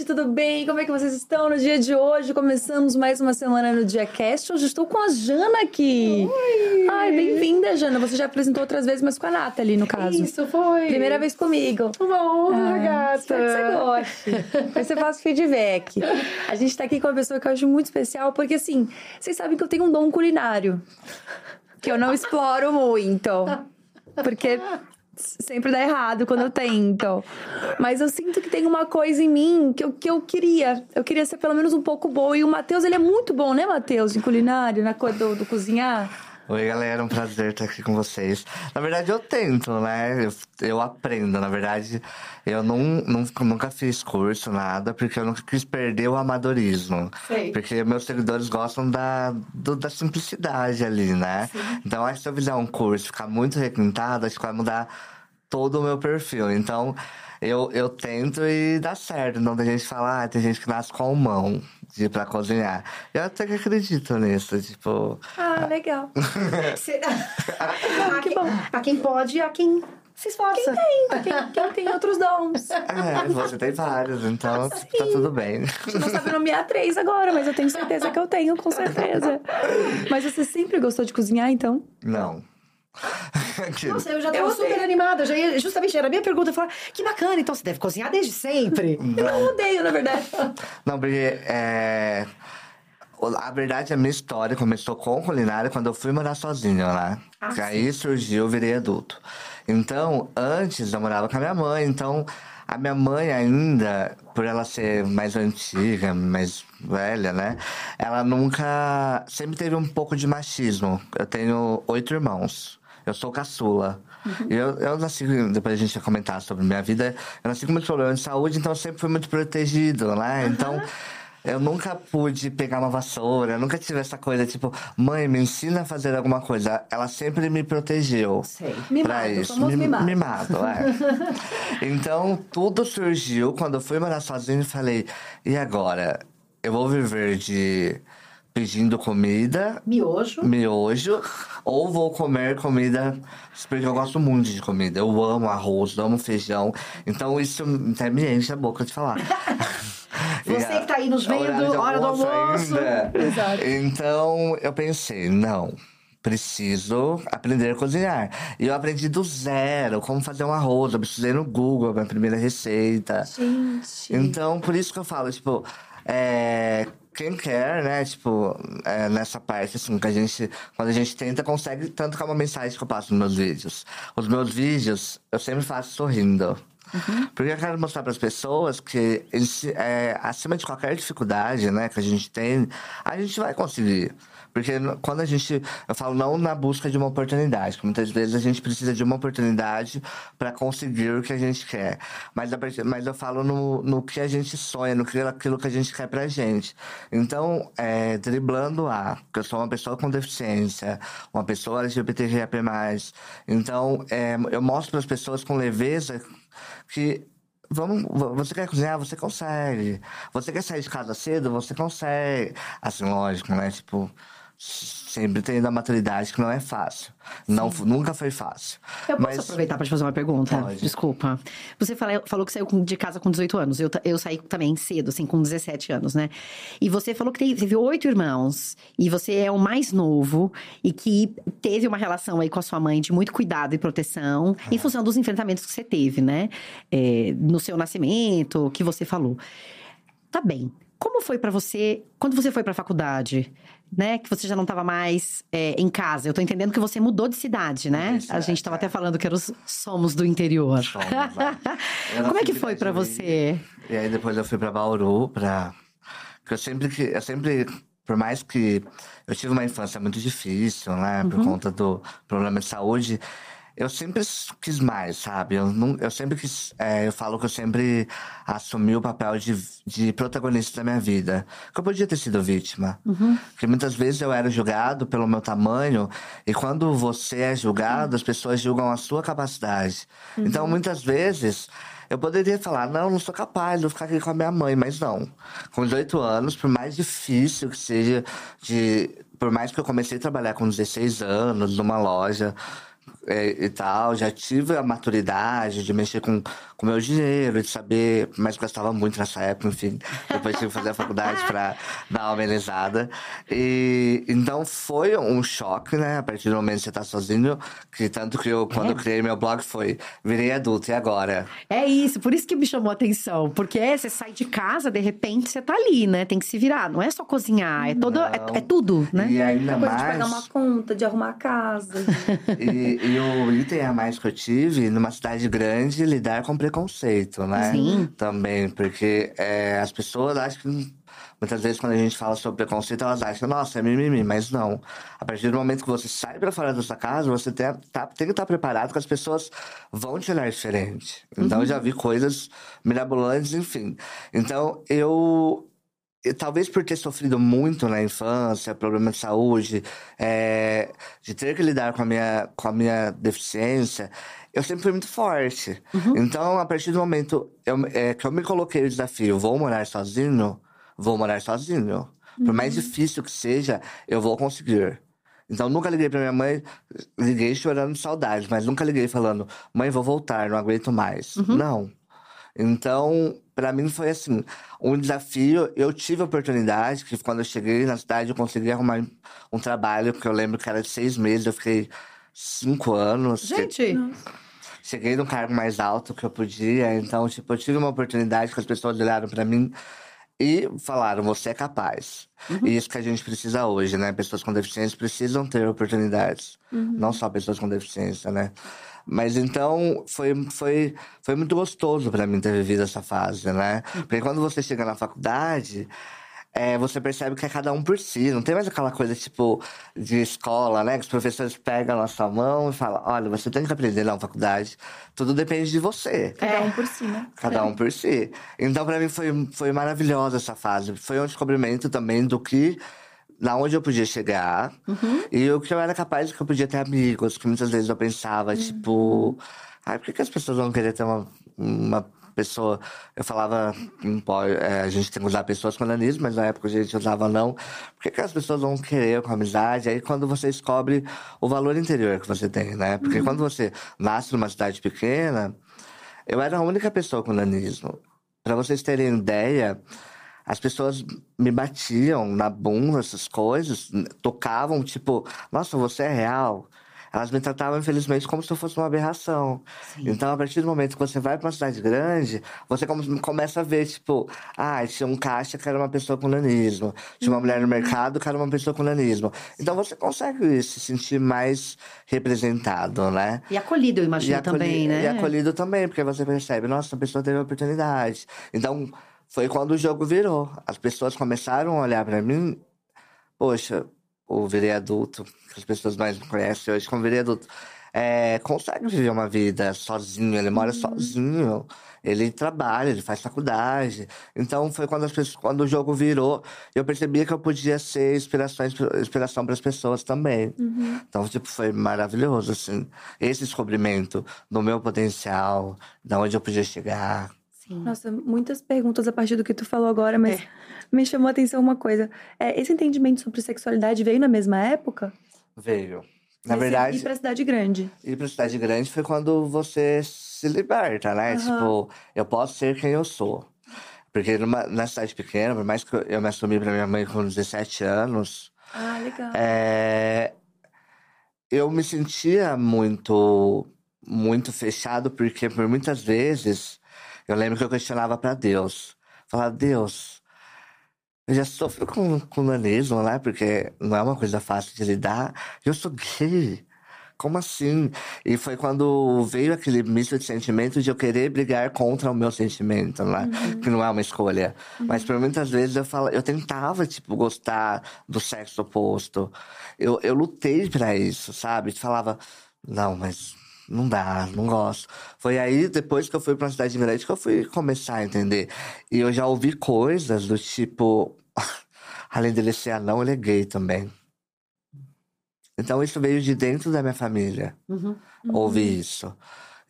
gente, tudo bem? Como é que vocês estão no dia de hoje? Começamos mais uma semana no Diacast. Hoje estou com a Jana aqui. Oi! Ai, bem-vinda, Jana. Você já apresentou outras vezes, mas com a Nathalie, no caso. Isso, foi. Primeira vez comigo. Uma honra, Ah, gata. Espero que você goste. Depois você faz feedback. A gente tá aqui com uma pessoa que eu acho muito especial, porque assim, vocês sabem que eu tenho um dom culinário. Que eu não exploro muito. Porque sempre dá errado quando eu tento. Mas eu sinto que tem uma coisa em mim que eu, que eu queria. Eu queria ser pelo menos um pouco boa. E o Matheus, ele é muito bom, né, Matheus? Em culinário, na coisa do, do cozinhar. Oi, galera, um prazer estar aqui com vocês. Na verdade, eu tento, né? Eu, eu aprendo. Na verdade, eu não, não- nunca fiz curso, nada, porque eu nunca quis perder o amadorismo. Sei. Porque meus seguidores gostam da, do- da simplicidade ali, né? Então, acho que se eu fizer um curso e ficar muito requintado, acho que vai mudar todo o meu perfil. Então, eu, eu tento e dá certo. Não tem gente que fala, ah, tem gente que nasce com mão de, pra cozinhar. Eu até que acredito nisso, tipo... Ah, legal. Cê- a, Que quem, bom. a quem pode, a quem se esforça. Quem, quem tem outros dons? É, você tem vários, então tá tudo bem. A gente não sabe nomear três agora, mas eu tenho certeza que eu tenho, com certeza. Mas você sempre gostou de cozinhar, então? Não. Nossa, eu já Eu tava odeio. super animada. Já ia, justamente era a minha pergunta. Eu falava, que bacana, então você deve cozinhar desde sempre. Eu não odeio, na verdade. Não, porque é. A verdade, a minha história começou com culinária quando eu fui morar sozinho, né? Ah, que aí surgiu, eu virei adulto. Então, antes eu morava com a minha mãe, então a minha mãe ainda, por ela ser mais antiga, mais velha, né? Ela nunca. Sempre teve um pouco de machismo. Eu tenho oito irmãos. Eu sou caçula. E Eu, eu nasci, depois a gente vai comentar sobre minha vida, eu nasci com muitos problemas de saúde, então eu sempre fui muito protegido, né? Então. Eu nunca pude pegar uma vassoura, eu nunca tive essa coisa tipo, mãe, me ensina a fazer alguma coisa. Ela sempre me protegeu. Sei. Mimado, isso. famoso Mi- mimado. Mimado, é. então, tudo surgiu quando eu fui morar sozinho e falei, e agora? Eu vou viver de pedindo comida, Miojo. miojo, ou vou comer comida, porque eu gosto muito de comida. Eu amo arroz, amo feijão. Então, isso até me enche a boca de falar. Você que tá aí nos vendo, Horário de hora do almoço. Exato. Então, eu pensei, não, preciso aprender a cozinhar. E eu aprendi do zero, como fazer um arroz. Eu precisei no Google, minha primeira receita. Gente. Então, por isso que eu falo, tipo, é, quem quer, né, tipo, é, nessa parte, assim, que a gente, quando a gente tenta, consegue, tanto que é uma mensagem que eu passo nos meus vídeos. Os meus vídeos, eu sempre faço sorrindo. Porque eu quero mostrar para as pessoas que, é, acima de qualquer dificuldade, né, que a gente tem, a gente vai conseguir. Porque quando a gente. Eu falo não na busca de uma oportunidade, que muitas vezes a gente precisa de uma oportunidade para conseguir o que a gente quer. Mas, mas eu falo no, no que a gente sonha, no que, aquilo que a gente quer pra gente. Então, é, driblando a. Porque eu sou uma pessoa com deficiência, uma pessoa LGBTQIA. Então, é, eu mostro para as pessoas com leveza que Vamos, vo- você quer cozinhar? Você consegue. Você quer sair de casa cedo? Você consegue. Assim, lógico, né? Tipo, sempre tendo a maturidade que não é fácil. Não, nunca foi fácil. Eu posso Mas aproveitar para te fazer uma pergunta? Pode. Desculpa. Você fala- falou que saiu de casa com 18 anos. Eu, eu saí também cedo, assim, com 17 anos, né? E você falou que teve, oito irmãos. E você é o mais novo. E que teve uma relação aí com a sua mãe de muito cuidado e proteção. Em função dos enfrentamentos que você teve, né? É, no seu nascimento, que você falou. Tá bem. Como foi pra você quando você foi pra faculdade? Né? Que você já não tava mais é, em casa. Eu tô entendendo que você mudou de cidade, né? A gente cidade, tava é. até falando que eram os somos do interior. Somos? Eu Como é que foi pra Itajuí, você? E aí depois eu fui pra Bauru. Porque eu sempre que. Eu sempre. Por mais que eu tive uma infância muito difícil, né? Por conta do problema de saúde. Eu sempre quis mais, sabe? Eu, não, eu sempre quis. é, eu falo que eu sempre assumi o papel de, de protagonista da minha vida. Que eu podia ter sido vítima. Porque muitas vezes eu era julgado pelo meu tamanho. E quando você é julgado, as pessoas julgam a sua capacidade. Então, muitas vezes. Eu poderia falar, não, não sou capaz, vou ficar aqui com a minha mãe, mas não. Com 18 anos, por mais difícil que seja, de, por mais que eu comecei a trabalhar com 16 anos numa loja, é, e tal, já tive a maturidade de mexer com o meu dinheiro, de saber, mas gastava muito nessa época, enfim. Depois tive que fazer a faculdade para dar uma amenizada. E então foi um choque, né? A partir do momento que você tá sozinho, que tanto que eu, quando É. eu criei meu blog, foi virei adulto, e agora? É isso, por isso que me chamou a atenção. Porque é, você sai de casa, de repente você tá ali, né? Tem que se virar. Não é só cozinhar, é, todo, é, é tudo, né? E ainda Coisa de mais. pagar uma conta, de arrumar a casa. E, e o item a mais que eu tive, numa cidade grande, lidar com preconceito, né? Sim. Também, porque é, as pessoas acham que. Muitas vezes, quando a gente fala sobre preconceito, elas acham, nossa, é mimimi, mas não. A partir do momento que você sai pra fora da sua casa, você tem, tá- tem que estar preparado que as pessoas vão te olhar diferente. Então, eu já vi coisas mirabolantes, enfim. Então, eu. E talvez por ter sofrido muito na infância, problema de saúde, é, de ter que lidar com a minha, com a minha deficiência, eu sempre fui muito forte. Então, a partir do momento eu, é, que eu me coloquei o desafio, vou morar sozinho, vou morar sozinho. Por mais difícil que seja, eu vou conseguir. Então, nunca liguei pra minha mãe, liguei chorando de saudade, mas nunca liguei falando, mãe, vou voltar, não aguento mais. Não. Então, pra mim foi assim, um desafio. Eu tive a oportunidade, que quando eu cheguei na cidade, eu consegui arrumar um trabalho, que eu lembro que era de seis meses, eu fiquei cinco anos. Gente, Cheguei no cargo mais alto que eu podia, então, tipo, eu tive uma oportunidade que as pessoas olharam pra mim e falaram: você é capaz. E isso que a gente precisa hoje, né? Pessoas com deficiência precisam ter oportunidades. Não só pessoas com deficiência, né? Mas então foi, foi, foi muito gostoso pra mim ter vivido essa fase, né? Porque quando você chega na faculdade, é, você percebe que é cada um por si. Não tem mais aquela coisa tipo de escola, né? Que os professores pegam na sua mão e falam: olha, você tem que aprender na faculdade. Tudo depende de você. Cada um por si, né? Cada um por si. Então, pra mim, foi, foi maravilhosa essa fase. Foi um descobrimento também do que. Na onde eu podia chegar. E o que eu era capaz de que eu podia ter amigos. Que muitas vezes eu pensava, tipo... Ai, por que, que as pessoas vão querer ter uma, uma pessoa... Eu falava, não pode, é, a gente tem que usar pessoas com nanismo, mas na época a gente usava não. Por que, que as pessoas vão querer com amizade? Aí quando você descobre o valor interior que você tem, né? Porque quando você nasce numa cidade pequena... Eu era a única pessoa com nanismo. Pra vocês terem ideia, as pessoas me batiam na bunda, essas coisas, tocavam, tipo, nossa, você é real. Elas me tratavam, infelizmente, como se eu fosse uma aberração. Então, a partir do momento que você vai pra uma cidade grande, você come- começa a ver, tipo, ah, tinha um caixa que era uma pessoa com nanismo, tinha uma mulher no mercado que era uma pessoa com nanismo. Então, você consegue se sentir mais representado, né? e acolhido, eu imagino acolhi- também, né? E acolhido também, porque você percebe, nossa, a pessoa teve a oportunidade. Então, foi quando o jogo virou. As pessoas começaram a olhar pra mim, poxa, o virei adulto, que as pessoas mais me conhecem hoje como virei adulto, é, consegue viver uma vida sozinho, ele mora sozinho, ele trabalha, ele faz faculdade. Então foi quando, as pessoas, quando o jogo virou, eu percebia que eu podia ser inspirações, inspiração para as pessoas também. Então, tipo, foi maravilhoso, assim, esse descobrimento do meu potencial, da onde eu podia chegar. Sim. Nossa, muitas perguntas a partir do que tu falou agora, mas É. me chamou a atenção uma coisa. É, esse entendimento sobre sexualidade veio na mesma época? Veio. Na verdade, Ir pra cidade grande. ir pra cidade grande foi quando você se liberta, né? Aham. Tipo, eu posso ser quem eu sou. Porque numa, na cidade pequena, por mais que eu, eu me assumi pra minha mãe com 17 anos, Ah, legal. é, eu me sentia muito, muito fechado, porque por muitas vezes eu lembro que eu questionava pra Deus. Falava, Deus, eu já sofro com, com nanismo, né? Porque não é uma coisa fácil de lidar. Eu sou gay. Como assim? E foi quando veio aquele misto de sentimento de eu querer brigar contra o meu sentimento, né? Que não é uma escolha. Mas por muitas vezes eu falo, eu tentava, tipo, gostar do sexo oposto. Eu, eu lutei pra isso, sabe? Falava, não, mas não dá, não gosto. Foi aí, depois que eu fui pra cidade grande, que eu fui começar a entender. E eu já ouvi coisas do tipo, além dele ser anão, ele é gay também. Então isso veio de dentro da minha família Uhum. ouvir isso.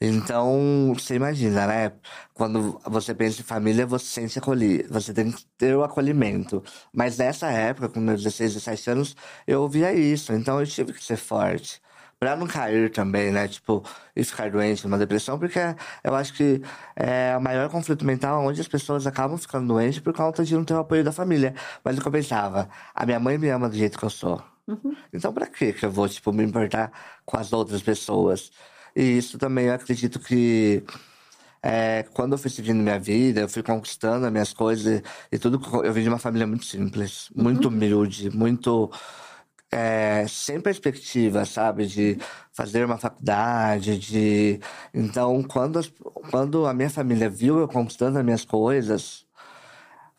Então, você imagina, né? Quando você pensa em família, você se sente acolhido. Você tem que ter o acolhimento. Mas nessa época, com meus 16, 17 anos, eu ouvia isso. Então, eu tive que ser forte Pra não cair também, né? Tipo, e ficar doente numa depressão, porque eu acho que é o maior conflito mental onde as pessoas acabam ficando doentes por conta de não ter o apoio da família. Mas o que eu pensava, a minha mãe me ama do jeito que eu sou. Uhum. Então, pra que que eu vou, tipo, me importar com as outras pessoas? E isso também eu acredito que é, quando eu fui seguindo minha vida, eu fui conquistando as minhas coisas e, e tudo. Eu vim de uma família muito simples, muito humilde, muito. É, sem perspectiva, sabe? De fazer uma faculdade, de. Então, quando, quando a minha família viu eu conquistando as minhas coisas,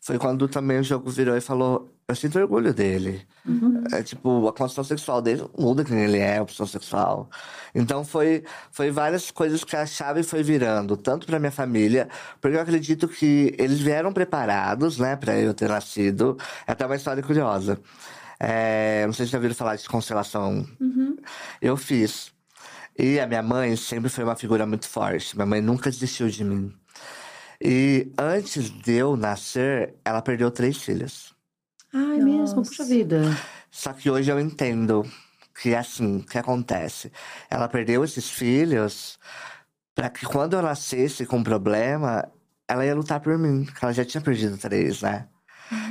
foi quando também o jogo virou e falou: Eu sinto orgulho dele. É tipo, a construção sexual dele muda quem ele é, a opção sexual. Então foi, foi várias coisas que a chave foi virando, tanto pra minha família, porque eu acredito que eles vieram preparados, né, pra eu ter nascido. É até uma história curiosa. É, não sei se já ouviram falar de constelação. Eu fiz. E a minha mãe sempre foi uma figura muito forte. Minha mãe nunca desistiu de mim. E antes de eu nascer, ela perdeu três filhos. Ai, mesmo, Nossa. puxa vida. Só que hoje eu entendo que é assim que acontece. Ela perdeu esses filhos para que quando eu nascesse com problema, ela ia lutar por mim, porque ela já tinha perdido três, né?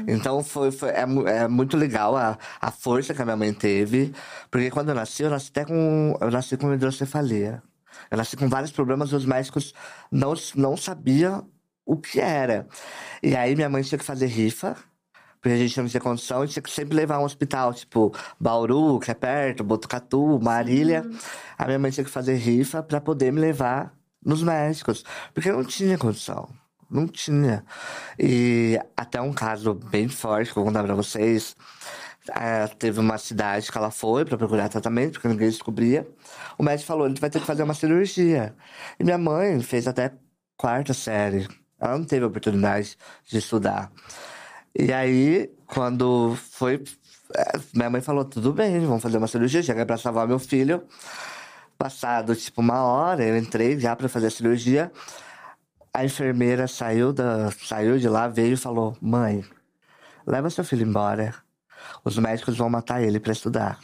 Então foi, foi é, é muito legal a, a força que a minha mãe teve, porque quando eu nasci, eu nasci até com eu nasci com hidrocefalia. Eu nasci com vários problemas, os médicos não não sabiam o que era. E aí minha mãe tinha que fazer rifa, porque a gente não tinha condição, e tinha que sempre levar a um hospital, tipo Bauru, que é perto, Botucatu, Marília. A minha mãe tinha que fazer rifa para poder me levar nos médicos, porque eu não tinha condição. Não tinha. E até um caso bem forte que eu vou contar pra vocês. É, teve uma cidade que ela foi para procurar tratamento, porque ninguém descobria. O médico falou: ele vai ter que fazer uma cirurgia. E minha mãe fez até quarta série. Ela não teve oportunidade de estudar. E aí, quando foi. é, Minha mãe falou: tudo bem, vamos fazer uma cirurgia, chega pra salvar meu filho. Passado, tipo, uma hora, eu entrei já pra fazer a cirurgia. A enfermeira saiu, da, saiu de lá, veio e falou: Mãe, leva seu filho embora. Os médicos vão matar ele pra estudar.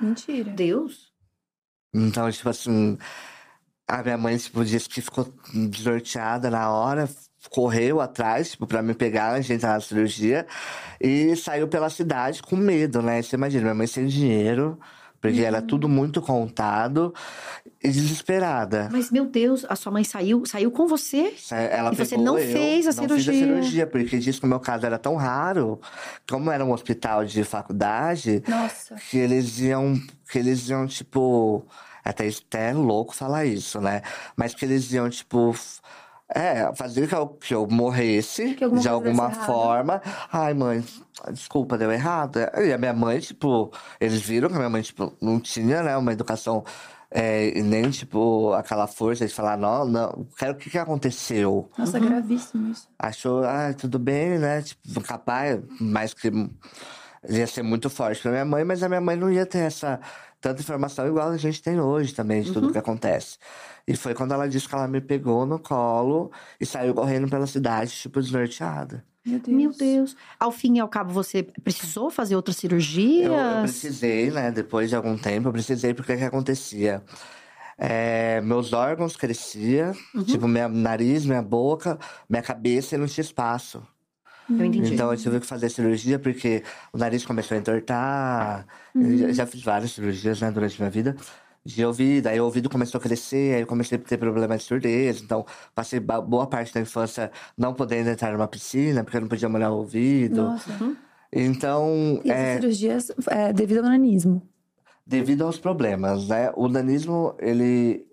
Mentira. Deus? Então, tipo assim, a minha mãe, tipo, disse que ficou desnorteada na hora, correu atrás, tipo, pra me pegar de entrar na cirurgia, e saiu pela cidade com medo, né? Você imagina, minha mãe sem dinheiro, porque era tudo muito contado, e desesperada. Mas, meu Deus, a sua mãe saiu, saiu com você? Sa- Ela E você não eu, fez a não fiz a cirurgia. cirurgia, porque disse que o meu caso era tão raro, como era um hospital de faculdade, Nossa. que eles iam, que eles iam, tipo, até, até é louco falar isso, né? Mas que eles iam, tipo, é, fazer que eu, que eu morresse Que alguma de alguma desse errado. forma. Ai, mãe, desculpa, deu errado. E a minha mãe, tipo, eles viram que a minha mãe, tipo, não tinha, né, uma educação. é, e nem, tipo, aquela força de falar, não, não, quero o que que aconteceu? Nossa, gravíssimo isso. achou, ah, tudo bem, né? Tipo, capaz, mas que ia ser muito forte pra minha mãe, mas a minha mãe não ia ter essa tanta informação igual a gente tem hoje também, de tudo que acontece. E foi quando ela disse que ela me pegou no colo e saiu correndo pela cidade, tipo, desnorteada. Meu Deus. Meu Deus. Ao fim e ao cabo, você precisou fazer outras cirurgias? Eu, eu precisei, né? Depois de algum tempo, eu precisei porque o que acontecia? É, meus órgãos cresciam, tipo, meu nariz, minha boca, minha cabeça e não tinha espaço. Eu entendi. Então eu tive que fazer cirurgia porque o nariz começou a entortar. Eu já, já fiz várias cirurgias, né, durante a minha vida. De ouvido, aí o ouvido começou a crescer, aí eu comecei a ter problema de surdez. Então, passei boa parte da infância não podendo entrar numa piscina, porque eu não podia molhar o ouvido. Nossa. Então, E é, cirurgias é, devido ao nanismo. devido aos problemas, né? O nanismo, ele...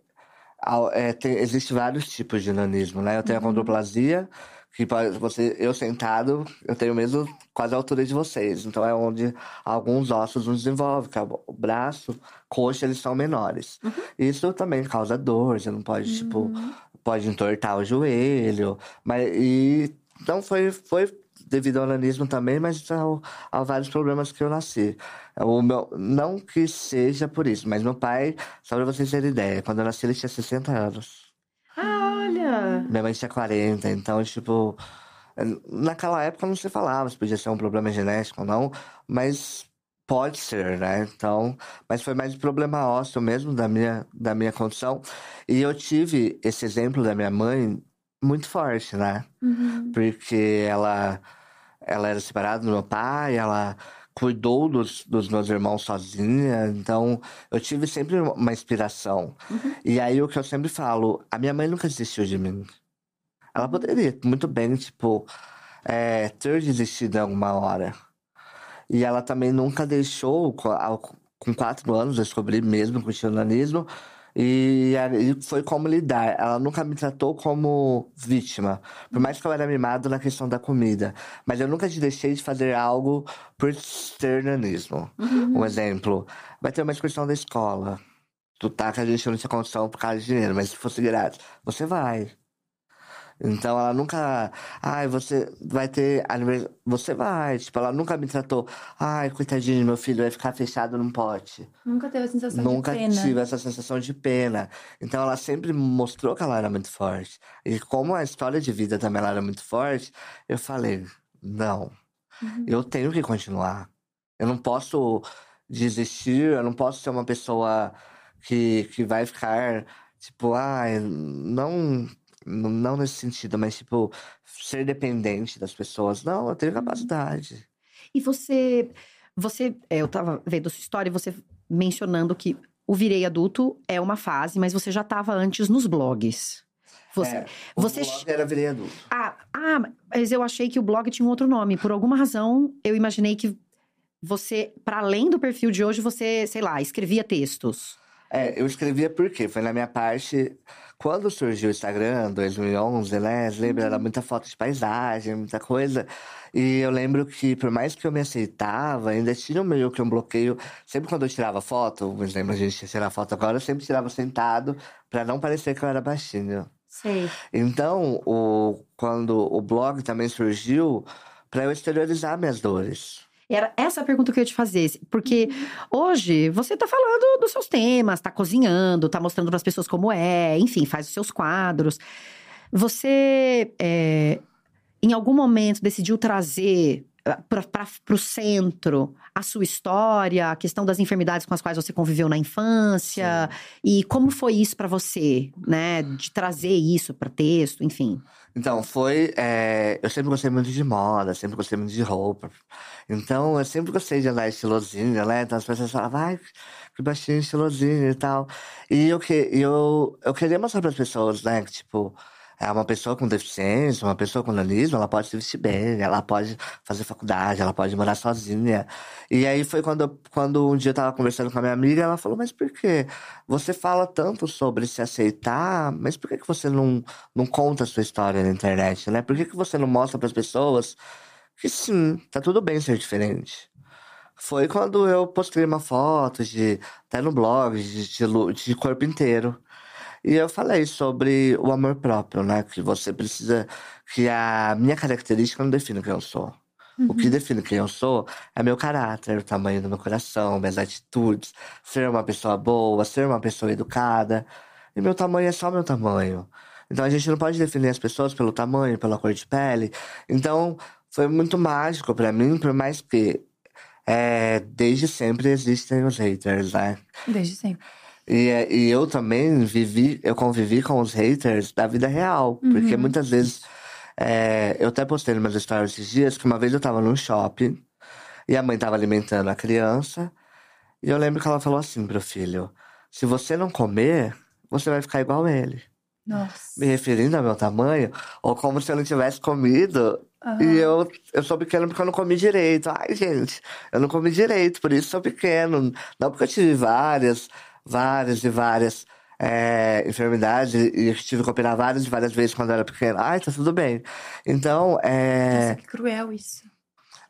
é, tem- existe vários tipos de nanismo, né? Eu tenho a condroplasia, que você, eu sentado, eu tenho mesmo quase a altura de vocês. Então é onde alguns ossos não desenvolvem, que é o braço, coxa, eles são menores. Isso também causa dor, você não pode, tipo, pode entortar o joelho. Mas, e, então foi, foi devido ao nanismo também, mas ao, a vários problemas que eu nasci. O meu, não que seja por isso, mas meu pai, só pra vocês terem ideia, quando eu nasci ele tinha 60 anos. Olha. Minha mãe tinha 40, então, tipo, naquela época não se falava se podia ser um problema genético ou não, mas Pode ser, né? Então, mas foi mais problema ósseo mesmo da minha, da minha condição. E eu tive esse exemplo da minha mãe muito forte, né? Uhum. Porque ela, ela era separada do meu pai, ela cuidou dos, dos meus irmãos sozinha. Então, eu tive sempre uma inspiração. E aí, o que eu sempre falo, a minha mãe nunca desistiu de mim. Ela poderia muito bem, tipo, é, ter desistido em alguma hora. E ela também nunca deixou, com quatro anos, eu descobri mesmo com o xamanismo, e aí foi como lidar. Ela nunca me tratou como vítima, por mais que eu era mimado na questão da comida. Mas eu nunca te deixei de fazer algo por ser nanismo. Um exemplo, vai ter uma excursão da escola. Tu tá que a gente não tinha condição por causa de dinheiro, mas se fosse grátis, você vai. Então ela nunca. Ai, você vai ter aniversário. Você vai. Tipo, ela nunca me tratou. Ai, coitadinho, meu filho vai ficar fechado num pote. Nunca teve a sensação Nunca de pena. tive essa sensação de pena. Então ela sempre mostrou que ela era muito forte. E como a história de vida também ela era muito forte, eu falei: não, Uhum. eu tenho que continuar. Eu não posso desistir, eu não posso ser uma pessoa que, que vai ficar, tipo, ai, não, não nesse sentido, mas tipo, ser dependente das pessoas. Não, eu tenho capacidade. E você, você, é, eu tava vendo sua história e você mencionando que o virei adulto é uma fase, mas você já estava antes nos blogs. Você, É, o você blog era virei adulto. ah, ah, mas eu achei que o blog tinha um outro nome. Por alguma razão, eu imaginei que você, para além do perfil de hoje, você, sei lá, escrevia textos. É, eu escrevia porque foi na minha parte. Quando surgiu o Instagram, 2011, né? Lembra? Era muita foto de paisagem, muita coisa. E eu lembro que, por mais que eu me aceitava, ainda tinha meio que um bloqueio. Sempre quando eu tirava foto, por exemplo, a gente ia tirar foto agora, eu sempre tirava sentado, pra não parecer que eu era baixinho. Sei. Então, o, quando o blog também surgiu, pra eu exteriorizar minhas dores. Era essa a pergunta que eu ia te fazer. Porque hoje você tá falando dos seus temas, tá cozinhando, tá mostrando para as pessoas como é, enfim, faz os seus quadros. Você, é, em algum momento, decidiu trazer para o centro a sua história, a questão das enfermidades com as quais você conviveu na infância e como foi isso para você, né, de trazer isso para texto, enfim. Então, foi. é, eu sempre gostei muito de moda, sempre gostei muito de roupa. Então, eu sempre gostei de andar estilosinho, né? Então, as pessoas falavam, ai, que baixinho, estilosinho e tal. E eu, que, eu, eu queria mostrar para as pessoas, né? Que, tipo, é uma pessoa com deficiência, uma pessoa com nanismo, ela pode se vestir bem, ela pode fazer faculdade, ela pode morar sozinha. E aí foi quando, quando um dia eu tava conversando com a minha amiga, ela falou, mas por quê? Você fala tanto sobre se aceitar, mas por que, que você não, não conta a sua história na internet, né? Por que, que você não mostra para as pessoas que sim, tá tudo bem ser diferente? Foi quando eu postei uma foto de, até no blog, de, de, de corpo inteiro. E eu falei sobre o amor próprio, né? Que você precisa. Que a minha característica não define quem eu sou. O que define quem eu sou é meu caráter, o tamanho do meu coração, minhas atitudes, ser uma pessoa boa, ser uma pessoa educada. E meu tamanho é só meu tamanho. Então a gente não pode definir as pessoas pelo tamanho, pela cor de pele. Então foi muito mágico pra mim, por mais que é, desde sempre existem os haters, né? Desde sempre. E, é, e eu também vivi, eu convivi com os haters da vida real. Porque Uhum. muitas vezes, é, eu até postei nos meus stories esses dias que uma vez eu tava num shopping e a mãe tava alimentando a criança. E eu lembro que ela falou assim pro filho: se você não comer, você vai ficar igual ele. Nossa. Me referindo ao meu tamanho, ou como se eu não tivesse comido. Aham. E eu, eu sou pequeno porque eu não comi direito. Ai, gente, eu não comi direito, por isso sou pequeno. Não porque eu tive várias, várias e várias é, enfermidades e tive que operar várias e várias vezes quando eu era pequeno. Ai, tá tudo bem. Então, é. Nossa, que cruel isso.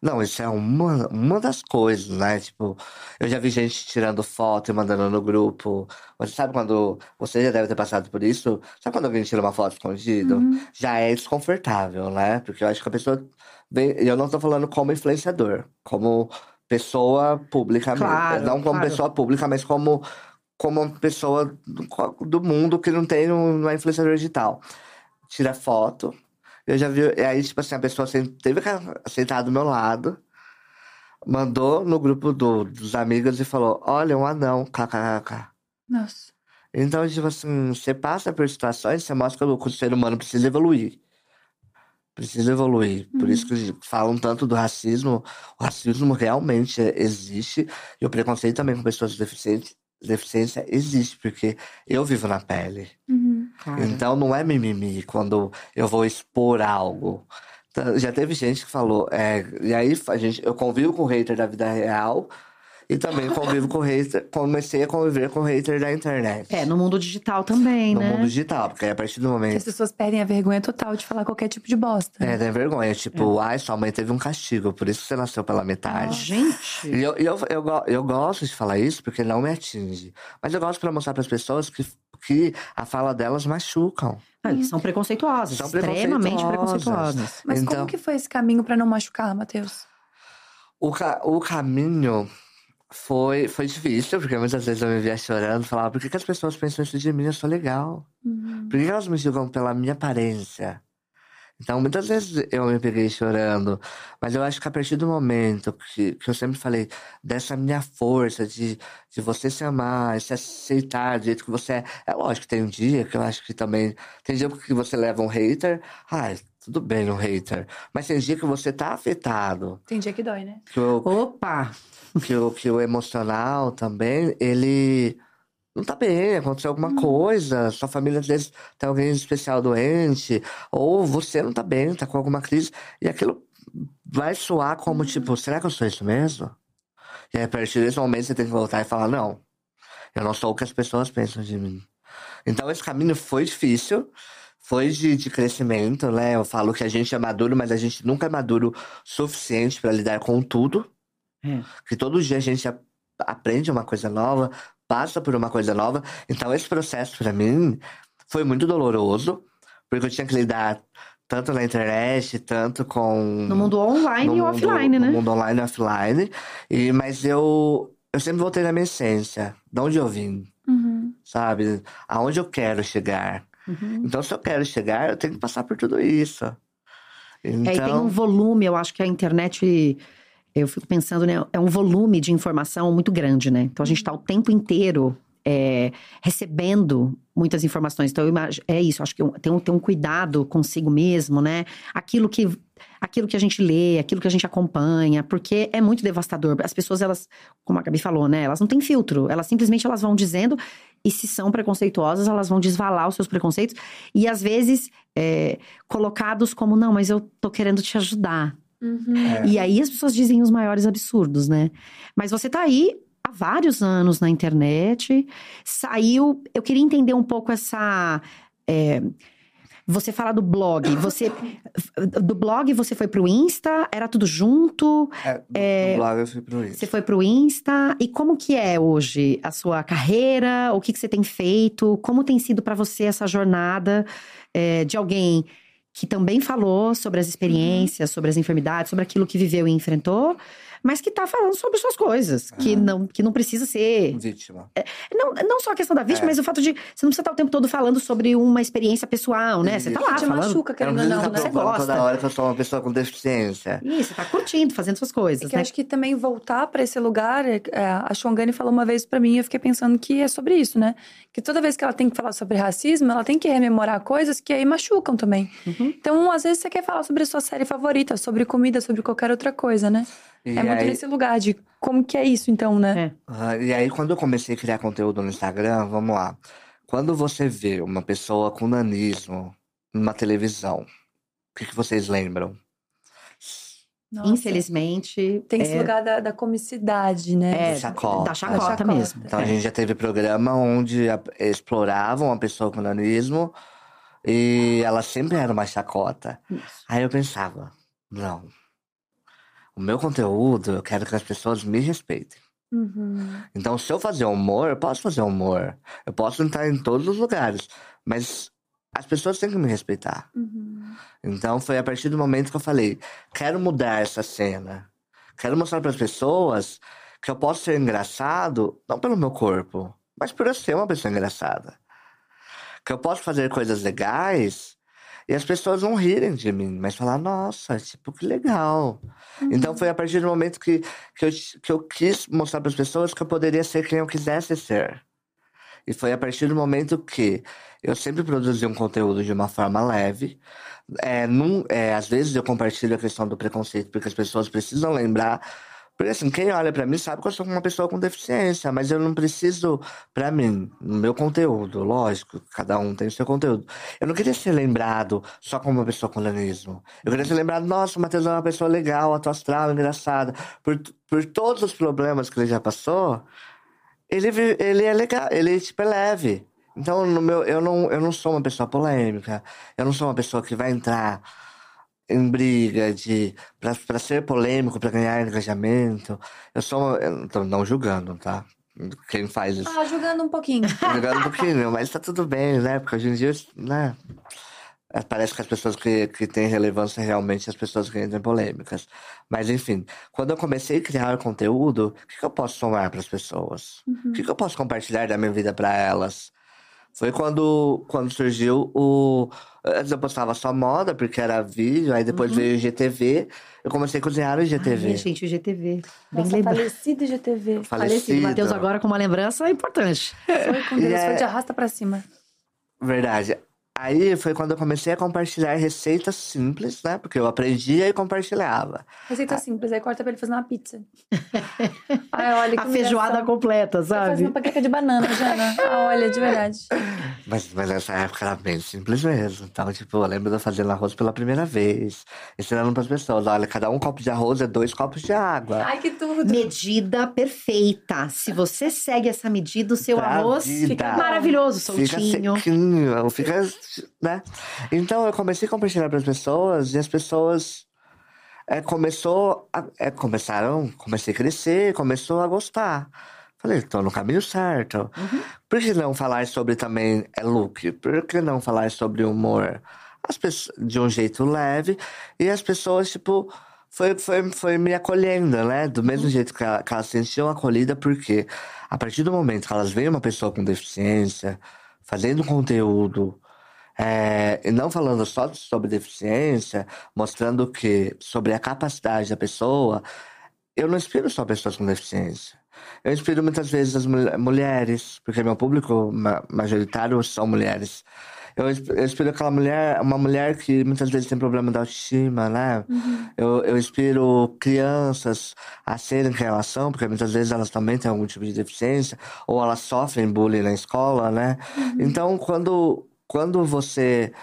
Não, isso é uma, uma das coisas, né? Tipo, eu já vi gente tirando foto e mandando no grupo. Você sabe quando. Você já deve ter passado por isso. Sabe quando alguém tira uma foto escondido? Uhum. Já é desconfortável, né? Porque eu acho que a pessoa. Vem, eu não tô falando como influenciador, como pessoa pública mesmo. Claro, Não como claro. pessoa pública, mas como, como uma pessoa do, do mundo que não tem um, não é influenciador digital. Tira foto. Eu já vi. E aí, tipo assim, a pessoa teve que sentar do meu lado. mandou no grupo do- dos amigos e falou: Olha, um anão, kkkk. Nossa. Então, tipo assim, você passa por situações, você mostra que o ser humano precisa evoluir. Precisa evoluir. Por isso que falam tanto do racismo. O racismo realmente existe. E o preconceito também com pessoas deficientes, deficiência existe, porque eu vivo na pele. Uhum. Claro. Então não é mimimi quando eu vou expor algo. Então, Já teve gente que falou, é, e aí a gente, eu convivo com hater da vida real e também convivo com hater, comecei a conviver com hater da internet. É, no mundo digital também, no né? mundo digital, porque aí a partir do Que as momento. pessoas perdem a vergonha total de falar qualquer tipo de bosta. É, tem vergonha. Tipo, ai, sua mãe teve um castigo, por isso você nasceu pela metade. Gente. E eu, eu, eu, go- eu gosto de falar isso porque não me atinge. Mas eu gosto pra mostrar pras pessoas que, que a fala delas machucam. Ah, eles são preconceituosos, São extremamente preconceituosas. preconceituosos. Mas Então- como que foi esse caminho pra não machucar, Matheus? O, ca- o caminho foi, foi difícil, porque muitas vezes eu me via chorando, falava, por que, que as pessoas pensam isso de mim? Eu sou legal. Uhum. Por que elas me julgam pela minha aparência? Então, muitas vezes eu me peguei chorando, mas eu acho que a partir do momento que, que eu sempre falei dessa minha força de, de você se amar, se aceitar do jeito que você é. É lógico que tem um dia que eu acho que também. Tem dia que você leva um hater, ai, tudo bem, um hater. Mas tem dia que você tá afetado, Tem dia que dói, né? que o, Opa! Que o, que o emocional também, ele não tá bem, aconteceu alguma coisa, sua família às vezes tem alguém especial doente, ou você não tá bem, tá com alguma crise, e aquilo vai soar como tipo, será que eu sou isso mesmo? E aí, a partir desse momento você tem que voltar e falar, não, eu não sou o que as pessoas pensam de mim. Então esse caminho foi difícil, foi de, de crescimento, né? Eu falo que a gente é maduro, mas a gente nunca é maduro suficiente para lidar com tudo. É. Que todo dia a gente aprende uma coisa nova, passa por uma coisa nova. Então esse processo para mim foi muito doloroso, porque eu tinha que lidar tanto na internet, tanto com No mundo online no e mundo- offline, né? No mundo online e offline. E, mas eu, eu sempre voltei na minha essência, de onde eu vim, Uhum. sabe? Aonde eu quero chegar. Uhum. Então, se eu quero chegar, eu tenho que passar por tudo isso. Então, É, e tem um volume, eu acho que a internet, eu fico pensando, né? É um volume de informação muito grande, né? Então a gente tá o tempo inteiro é, recebendo muitas informações. Então, é isso, acho que tem um, tem um cuidado consigo mesmo, né? Aquilo que, aquilo que a gente lê, aquilo que a gente acompanha, porque é muito devastador. As pessoas, elas, como a Gabi falou, né? Elas não têm filtro, elas simplesmente elas vão dizendo, e se são preconceituosas, elas vão desvalar os seus preconceitos, e às vezes é, colocados como, não, mas eu tô querendo te ajudar. Uhum. É. E aí as pessoas dizem os maiores absurdos, né? Mas você tá aí há vários anos na internet, saiu. Eu queria entender um pouco essa. é, você fala do blog, você. Do blog você foi pro Insta, era tudo junto, é, do, do blog eu fui pro isso. você foi pro Insta. E como que é hoje a sua carreira? O que, que você tem feito? Como tem sido para você essa jornada é, de alguém que também falou sobre as experiências, sobre as enfermidades, sobre aquilo que viveu e enfrentou, mas que tá falando sobre suas coisas, que, não, que não precisa ser. Vítima. Não, não só a questão da vítima, É. mas o fato de você não precisa estar o tempo todo falando sobre uma experiência pessoal, né? Você tá lá Te falando. machuca, Eu não querendo ou não, ficar né? Você provando gosta. toda hora que eu sou uma pessoa com deficiência. Isso, você tá curtindo, fazendo suas coisas, É que né? eu acho que também voltar pra esse lugar, é, a Shongani falou uma vez pra mim, eu fiquei pensando que é sobre isso, né? Que toda vez que ela tem que falar sobre racismo, ela tem que rememorar coisas que aí machucam também. Uhum. Então, às vezes você quer falar sobre a sua série favorita, sobre comida, sobre qualquer outra coisa, né? E é muito aí, nesse lugar de como que é isso, então, né? É. ah, e aí, quando eu comecei a criar conteúdo no Instagram, vamos lá. Quando você vê uma pessoa com nanismo numa televisão, o que, que vocês lembram? Nossa. Infelizmente. Tem é, esse lugar da, da comicidade, né? É, Da chacota. Da chacota, Da chacota. mesmo. Então, a É. gente já teve programa onde a- exploravam a pessoa com nanismo e ela sempre era uma chacota. Isso. Aí eu pensava, não. O meu conteúdo, eu quero que as pessoas me respeitem. Uhum. Então, se eu fazer humor, eu posso fazer humor. Eu posso entrar em todos os lugares. Mas as pessoas têm que me respeitar. Uhum. Então, foi a partir do momento que eu falei: quero mudar essa cena. Quero mostrar para as pessoas que eu posso ser engraçado, não pelo meu corpo, mas por eu ser uma pessoa engraçada. Que eu posso fazer coisas legais E as pessoas não rirem de mim, mas falar, nossa, tipo, que legal. Uhum. Então foi a partir do momento que, que, eu, que eu quis mostrar para as pessoas que eu poderia ser quem eu quisesse ser. E foi a partir do momento que eu sempre produzi um conteúdo de uma forma leve. É, num, é, às vezes eu compartilho a questão do preconceito, porque as pessoas precisam lembrar porque assim, quem olha para mim sabe que eu sou uma pessoa com deficiência, mas eu não preciso, para mim, no meu conteúdo, lógico, cada um tem o seu conteúdo. Eu não queria ser lembrado só como uma pessoa com nanismo. Eu queria ser lembrado, nossa, o Matheus é uma pessoa legal, astral, engraçada. Por, por todos os problemas que ele já passou, ele, ele é legal, ele tipo, é leve. Então, no meu, eu, não, eu não sou uma pessoa polêmica, eu não sou uma pessoa que vai entrar em briga, de para ser polêmico, para ganhar engajamento. Eu sou. Eu tô não julgando, tá? Quem faz isso. Ah, julgando um pouquinho. julgando um pouquinho, mas tá tudo bem, né? Porque hoje em dia, né? É, parece que as pessoas que, que têm relevância realmente as pessoas que entram em polêmicas. Mas, enfim, quando eu comecei a criar conteúdo, o que, que eu posso somar para as pessoas? Uhum. O que, que eu posso compartilhar da minha vida para elas? Foi quando, quando surgiu o. Antes eu postava só moda, porque era vídeo, aí depois uhum. veio o GTV. Eu comecei a cozinhar no GTV. Ai, gente, o GTV. Bem Nossa, falecido GTV. Falecido. falecido. Matheus agora com uma lembrança importante. Foi com Deus, é... foi de arrasta pra cima. Verdade. Aí foi quando eu comecei a compartilhar receitas simples, né? Porque eu aprendia e compartilhava. Receita ah. simples, aí corta pra ele fazer uma pizza. Ai, olha, a feijoada completa, sabe? Fazer uma panqueca de banana, Jana. Ah, olha, de verdade. Mas, mas nessa época era bem simples mesmo. Então, tipo, eu lembro de eu fazendo arroz pela primeira vez, ensinando pras pessoas: olha, cada um copo de arroz é dois copos de água. Ai, que tudo! Medida perfeita. Se você segue essa medida, o seu pra arroz vida. fica maravilhoso, soltinho. Fica sequinho, fica né? Então eu comecei a compartilhar para as pessoas e as pessoas é, começou a, é, começaram, comecei a crescer, começou a gostar. Falei, estou no caminho certo. Uhum. Por que não falar sobre também é look? Por que não falar sobre humor? As pessoas, de um jeito leve e as pessoas, tipo, foi, foi, foi me acolhendo, né? Do mesmo uhum. jeito que, ela, que elas se sentiam acolhida, porque a partir do momento que elas veem uma pessoa com deficiência fazendo conteúdo, é, e não falando só sobre deficiência, mostrando que sobre a capacidade da pessoa, eu não inspiro só pessoas com deficiência. Eu inspiro muitas vezes as mulheres, porque meu público majoritário são mulheres. Eu, eu inspiro aquela mulher, uma mulher que muitas vezes tem problema de autoestima, né? Uhum. Eu, eu inspiro crianças a serem quem elas são, porque muitas vezes elas também têm algum tipo de deficiência, ou elas sofrem bullying na escola, né? Uhum. Então, quando quando você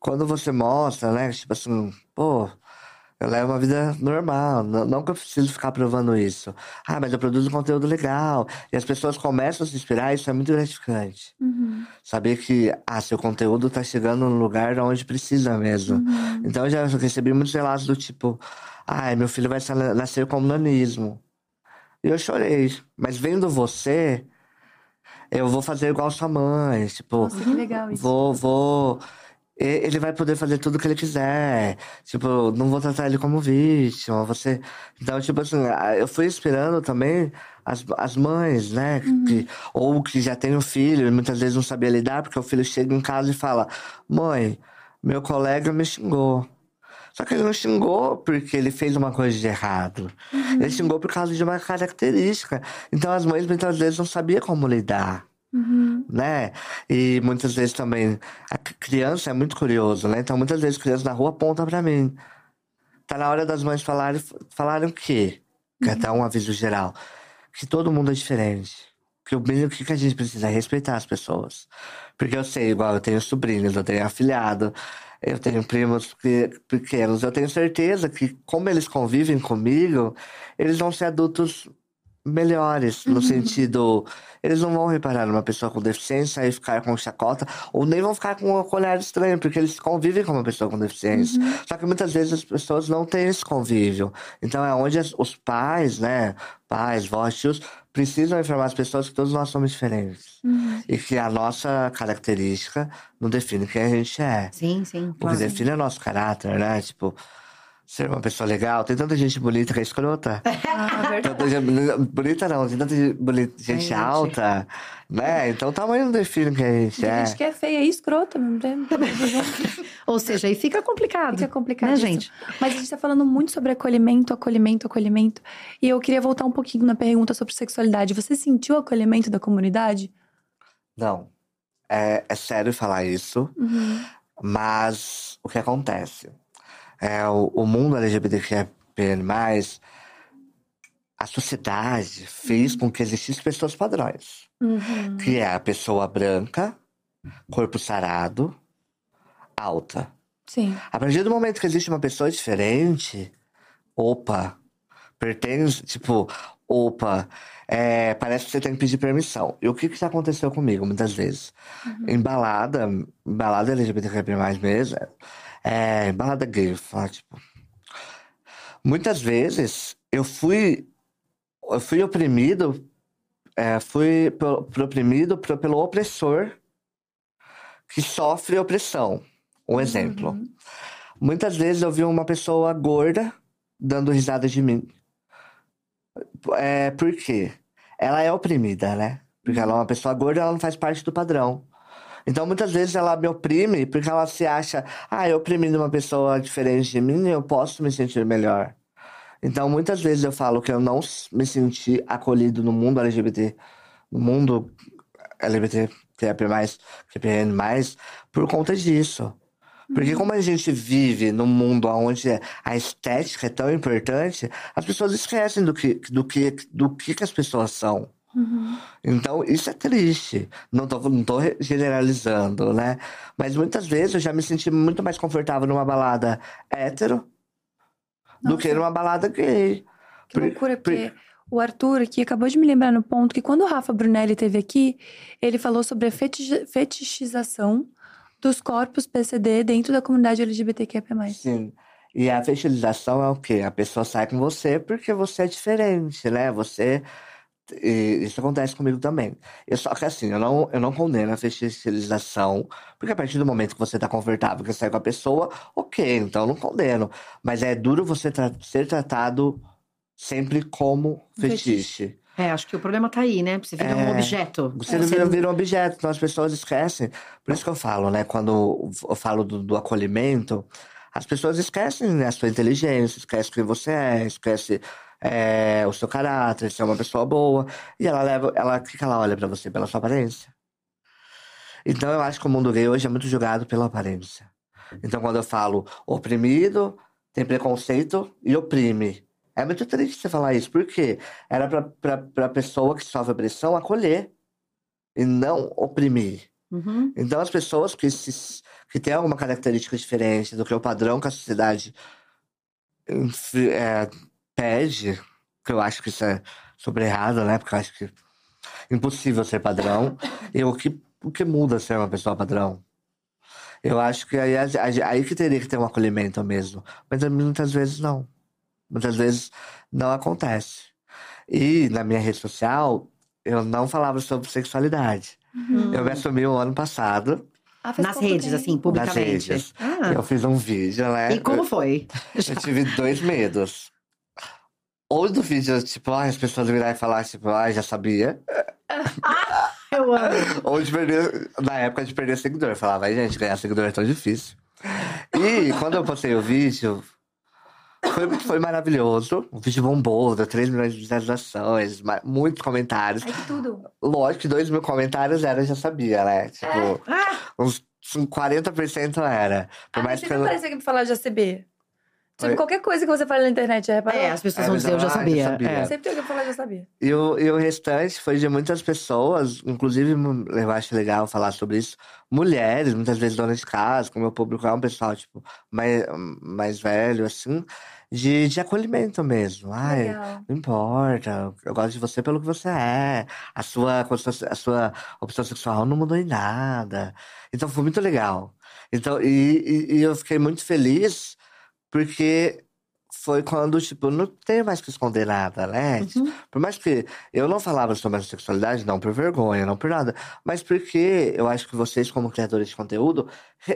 quando você mostra, né, tipo assim, pô, eu levo uma vida normal, não, não que eu preciso ficar provando isso. Ah, mas eu produzo conteúdo legal. E as pessoas começam a se inspirar, isso é muito gratificante. Uhum. Saber que, ah, seu conteúdo tá chegando no lugar onde precisa mesmo. Uhum. Então eu já recebi muitos relatos do tipo, ah, meu filho vai nascer com nanismo. E eu chorei. Mas vendo você, eu vou fazer igual sua mãe, tipo, Nossa, que legal isso. vou, vou, ele vai poder fazer tudo que ele quiser. Tipo, não vou tratar ele como vítima. Você... Então, tipo assim, eu fui esperando também as, as mães, né? Uhum. Que, ou que já tem um filho e muitas vezes não sabia lidar, porque o filho chega em casa e fala: Mãe, meu colega me xingou. Só que ele não xingou porque ele fez uma coisa de errado. Uhum. Ele xingou por causa de uma característica. Então as mães muitas vezes não sabiam como lidar. Uhum. Né? E muitas vezes também a criança é muito curioso, né? Então muitas vezes crianças na rua apontam para mim. Tá na hora das mães falarem, falarem o quê? Que é uhum. um aviso geral. Que todo mundo é diferente. Que o mínimo que a gente precisa é respeitar as pessoas. Porque eu sei, igual eu tenho sobrinhos, eu tenho afilhado, eu tenho primos pequenos, eu tenho certeza que, como eles convivem comigo, eles vão ser adultos melhores, no uhum. sentido. Eles não vão reparar numa pessoa com deficiência e ficar com chacota, ou nem vão ficar com um olhar estranho, porque eles convivem com uma pessoa com deficiência. Uhum. Só que muitas vezes as pessoas não têm esse convívio. Então é onde os pais, né, pais, vós, tios, precisam informar as pessoas que todos nós somos diferentes. Uhum. E que a nossa característica não define quem a gente é. Sim, sim. O que define é o nosso caráter, né? Tipo, ser uma pessoa legal. Tem tanta gente bonita que é escrota. Ah, verdade. Tanta gente bonita não, tem tanta gente, bonita- gente alta, né? Então o tamanho não define quem a gente Tem é. gente que é feia e escrota mesmo. Ou seja, aí fica complicado. Fica complicado. Né, isso. gente? Mas a gente tá falando muito sobre acolhimento, acolhimento, acolhimento. E eu queria voltar um pouquinho na pergunta sobre sexualidade. Você sentiu o acolhimento da comunidade? Não. É, é sério falar isso, Uhum. mas o que acontece? É, o, o mundo LGBTQIA+, a sociedade fez com que existissem pessoas padrões. Uhum. Que é a pessoa branca, corpo sarado, alta. Sim. A partir do momento que existe uma pessoa diferente, opa, pertence, tipo, opa, é, parece que você tem que pedir permissão. E o que que já aconteceu comigo muitas vezes? Em balada, em balada mesmo, é, balada gay, eu falo, tipo... Muitas vezes eu fui, eu fui oprimido, é, fui pro, pro oprimido pro- pelo opressor que sofre opressão. Um exemplo. Uhum. Muitas vezes eu vi uma pessoa gorda dando risada de mim. É, por quê? Ela é oprimida, né? Porque ela é uma pessoa gorda, ela não faz parte do padrão. Então, muitas vezes ela me oprime porque ela se acha, ah, eu oprimindo uma pessoa diferente de mim, eu posso me sentir melhor. Então, muitas vezes eu falo que eu não me senti acolhido no mundo LGBT, no mundo LGBT, mais, QPN+, por conta disso. Porque como a gente vive num mundo onde a estética é tão importante, as pessoas esquecem do que, do que, do que, que as pessoas são. Uhum. Então, isso é triste. Não tô, não tô generalizando, né? Mas muitas vezes eu já me senti muito mais confortável numa balada hétero do que Nossa. numa balada gay. Que loucura, por- porque o Arthur aqui acabou de me lembrar no ponto que quando o Rafa Brunelli esteve aqui, ele falou sobre a fetichi- fetichização dos corpos PCD dentro da comunidade LGBTQIA+. Sim. E a fetichização é o quê? A pessoa sai com você porque você é diferente, né? Você. E isso acontece comigo também. Eu, só que assim, eu não, eu não condeno a fetichização, porque a partir do momento que você tá confortável, que você sai com a pessoa, ok, então eu não condeno. Mas é duro você tra- ser tratado sempre como Fetiche. fetiche. É, acho que o problema tá aí, né? Você vira um É. objeto. Você É, vira, vira um objeto, então as pessoas esquecem. Por isso que eu falo, né? Quando eu falo do, do acolhimento, as pessoas esquecem né, a sua inteligência, esquecem quem você é, esquece é, o seu caráter, se é uma pessoa boa. E ela leva. Ela, que ela olha pra você? Pela sua aparência. Então eu acho que o mundo gay hoje é muito julgado pela aparência. Então quando eu falo oprimido, tem preconceito e oprime. É muito triste você falar isso, porque era pra, pra, pra pessoa que sofre opressão acolher e não oprimir. Uhum. Então, as pessoas que, se, que têm alguma característica diferente do que o padrão que a sociedade é, pede, que eu acho que isso é sobre errado, né? Porque eu acho que é impossível ser padrão. E o que, o que muda ser uma pessoa padrão? Eu acho que aí, aí, aí que teria que ter um acolhimento mesmo. Mas muitas vezes não. Muitas vezes não acontece. E na minha rede social, eu não falava sobre sexualidade. Eu me assumi o ano passado Ah, Nas redes, tempo. assim, nas publicamente. redes. Ah, Eu fiz um vídeo, né? e como foi? Eu tive dois medos. Ou do vídeo, tipo, ai, as pessoas virarem e falar, tipo, ai, já sabia. Eu amo. Ou de perder, na época de perder seguidor. Eu falava, ai, gente, ganhar seguidor é tão difícil. E quando eu postei o vídeo, foi, foi maravilhoso. O vídeo bombou, deu 3 milhões de visualizações, muitos comentários. Ai, que tudo. Lógico que 2 mil comentários era, eu já sabia, né? Tipo, uns 40% era. Por Ah, mais mas que eu não- aparece aqui pra falar de ACB. Tipo, Oi? qualquer coisa que você fala na internet, já reparou? É, as pessoas É, vão dizer, eu já ah, já sabia. sabia. É. Sempre tem alguém falar, já sabia. E o, e o restante foi de muitas pessoas, inclusive eu acho legal falar sobre isso, mulheres, muitas vezes donas de casa, como o meu público é um pessoal, tipo, mais, mais velho, assim, de, de acolhimento mesmo. Ai, Legal. não importa, eu gosto de você pelo que você é, a sua, a sua opção sexual não mudou em nada. Então foi muito legal. Então, e, e, e eu fiquei muito feliz porque foi quando, tipo, não tenho mais que esconder nada, né? Uhum. Por mais que eu não falava sobre a sexualidade, não por vergonha, não por nada, mas porque eu acho que vocês, como criadores de conteúdo,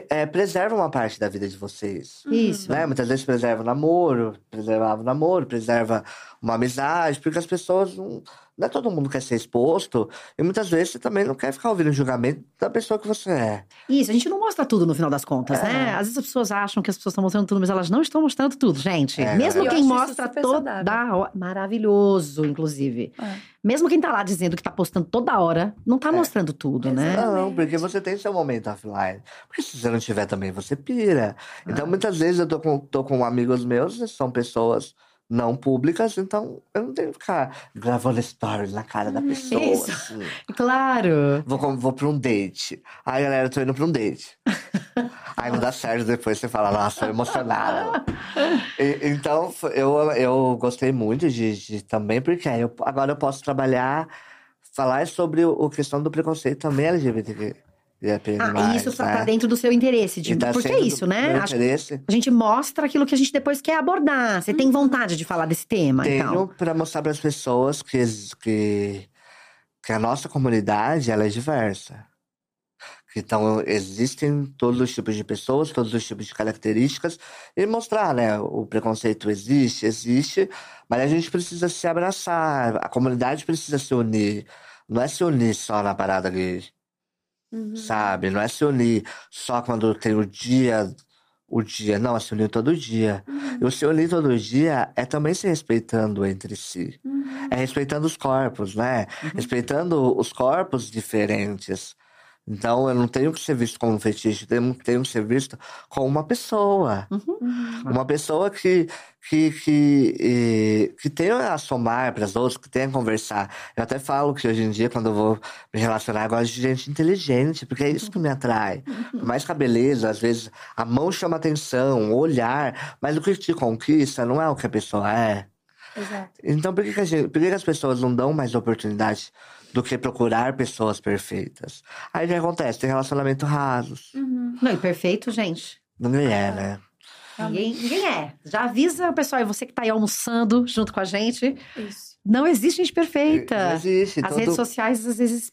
é, preserva uma parte da vida de vocês. Isso. Né? Muitas vezes preserva o namoro, preservava o namoro, preserva uma amizade, porque as pessoas não. Não é todo mundo quer ser exposto, e muitas vezes você também não quer ficar ouvindo o julgamento da pessoa que você é. Isso, a gente não mostra tudo no final das contas, É. né? Às vezes as pessoas acham que as pessoas estão mostrando tudo, mas elas não estão mostrando tudo, gente. É, Mesmo eu quem mostra toda hora. Maravilhoso, inclusive. Mesmo quem tá lá dizendo que tá postando toda hora, não tá É. mostrando tudo, né? Não, porque você tem seu momento offline. Porque se você não tiver também, você pira. Então, muitas vezes eu tô com, tô com amigos meus, são pessoas não públicas, então eu não tenho que ficar gravando stories na cara da pessoa. Isso. assim. Claro. Vou, vou pra um date. Aí, galera, eu tô indo pra um date. Aí não dá certo, depois você fala, nossa, tô emocionada. Então, eu, eu gostei muito de, de também, porque eu, agora eu posso trabalhar, falar sobre o, o questão do preconceito também LGBTQ. Ah, isso tá, né? tá dentro do seu interesse. De, tá porque é isso, né? Acho- a gente mostra aquilo que a gente depois quer abordar. Você tem vontade de falar desse tema, Tenho então. pra mostrar para as pessoas que, que, que a nossa comunidade ela é diversa. Então, existem todos os tipos de pessoas, todos os tipos de características, e mostrar, né? O preconceito existe, existe, mas a gente precisa se abraçar, a comunidade precisa se unir. Não é se unir só na parada gay, Uhum. sabe? Não é se unir só quando tem o dia, o dia. Não, é se unir todo dia. E o se unir todo dia é também se respeitando entre si. Uhum. É respeitando os corpos, né? Respeitando os corpos diferentes. Então, eu não tenho que ser visto como um fetiche, tenho, tenho que ser visto como uma pessoa. Uhum. Uma pessoa que, que, que, eh, que tem a somar para as outras, que tem a conversar. Eu até falo que hoje em dia, quando eu vou me relacionar, eu gosto de gente inteligente, porque é isso que me atrai. Mais que a beleza, às vezes a mão chama atenção, o olhar, mas o que te conquista não é o que a pessoa é. Exato. Então, por que, que, a gente- por que que as pessoas não dão mais oportunidade do que procurar pessoas perfeitas? Aí o que acontece? Tem relacionamento rasos. Uhum. Não, e perfeito, gente. Ninguém é, né? Ninguém, ninguém é. Já avisa o pessoal, e você que tá aí almoçando junto com a gente, Isso. não existe gente perfeita. Não existe. As todo- redes sociais, às vezes,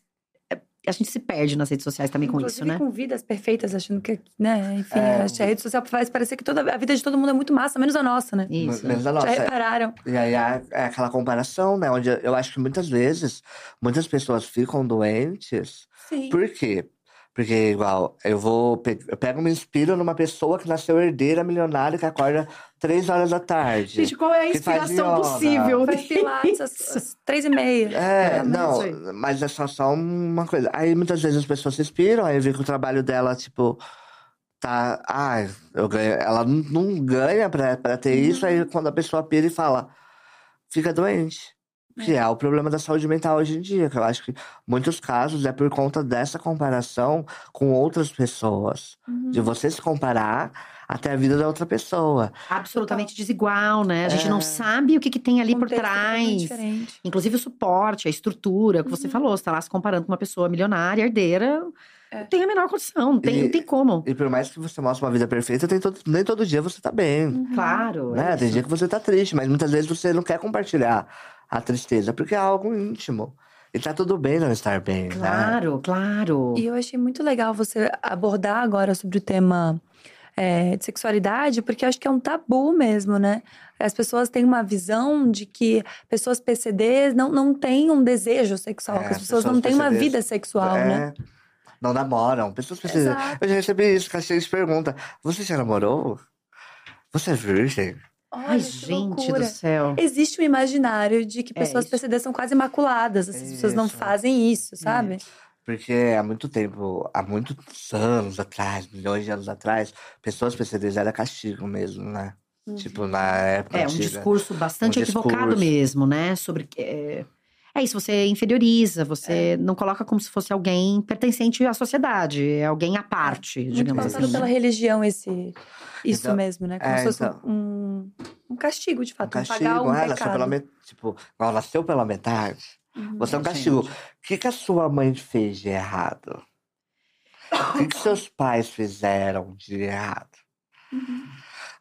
a gente se perde nas redes sociais também com isso, né? com vidas perfeitas, achando que, né, enfim, É. a rede social faz parecer que toda a vida de todo mundo é muito massa, menos a nossa, né? Isso. Menos a Já nossa. repararam? E aí é, é aquela comparação, né? Onde eu acho que muitas vezes, muitas pessoas ficam doentes. Sim. Por quê? Porque, igual, eu vou. pe- Eu pego e me inspiro numa pessoa que nasceu herdeira, milionária, que acorda três horas da tarde. Gente, qual é a faz inspiração possível? Faz pilates às, às três e meia. É, É, não, mas é só, só uma coisa. Aí muitas vezes as pessoas se inspiram, aí vê que o trabalho dela, tipo, tá. Ah, eu ganho. Ela não, ganha pra, pra ter isso, aí quando a pessoa pira e fala, fica doente. Que é o problema da saúde mental hoje em dia, que eu acho que muitos casos é por conta dessa comparação com outras pessoas. Uhum. De você se comparar até a vida da outra pessoa. Absolutamente desigual, né? A gente É. não sabe o que, que tem ali por trás. diferente. Inclusive o suporte, a estrutura, que você Uhum. falou, você tá lá se comparando com uma pessoa milionária, herdeira, É. não tem a menor condição, não tem, E- não tem como. E por mais que você mostre uma vida perfeita, tem todo, nem todo dia você tá bem. Uhum. Claro. é Né? Tem isso. dia que você tá triste, mas muitas vezes você não quer compartilhar a tristeza, porque é algo íntimo. E tá tudo bem não estar bem, né? Claro, claro. E eu achei muito legal você abordar agora sobre o tema é, de sexualidade, porque acho que é um tabu mesmo, né? As pessoas têm uma visão de que pessoas PCDs não, não têm um desejo sexual, É, que as pessoas pessoas não têm uma PCDs vida sexual, É, né? Não namoram. Pessoas precisam. Exato. Eu já recebi isso, que a gente pergunta: Você já namorou? Você é virgem? Olha, Ai, que gente loucura. do céu. Existe um imaginário de que É pessoas isso. PCDs são quase imaculadas. Essas pessoas não fazem isso, sabe? Porque há muito tempo, há muitos anos atrás, milhões de anos atrás, pessoas PCDs era castigo mesmo, né? Tipo, na época É, um antiga. discurso bastante Um equivocado discurso. mesmo, né? Sobre. É, é isso, você inferioriza, você não coloca como se fosse alguém pertencente à sociedade, é alguém à parte, Muito digamos passado assim. pela né? religião esse, isso Então- mesmo, né? Como é, se fosse então- um, um castigo, de fato. Um castigo, pagar um é, nasceu pela pecado. metade. Tipo, igual nasceu pela metade. Uhum. Você é um Gente. castigo. O que, que a sua mãe fez de errado? O que, que seus pais fizeram de errado? Uhum.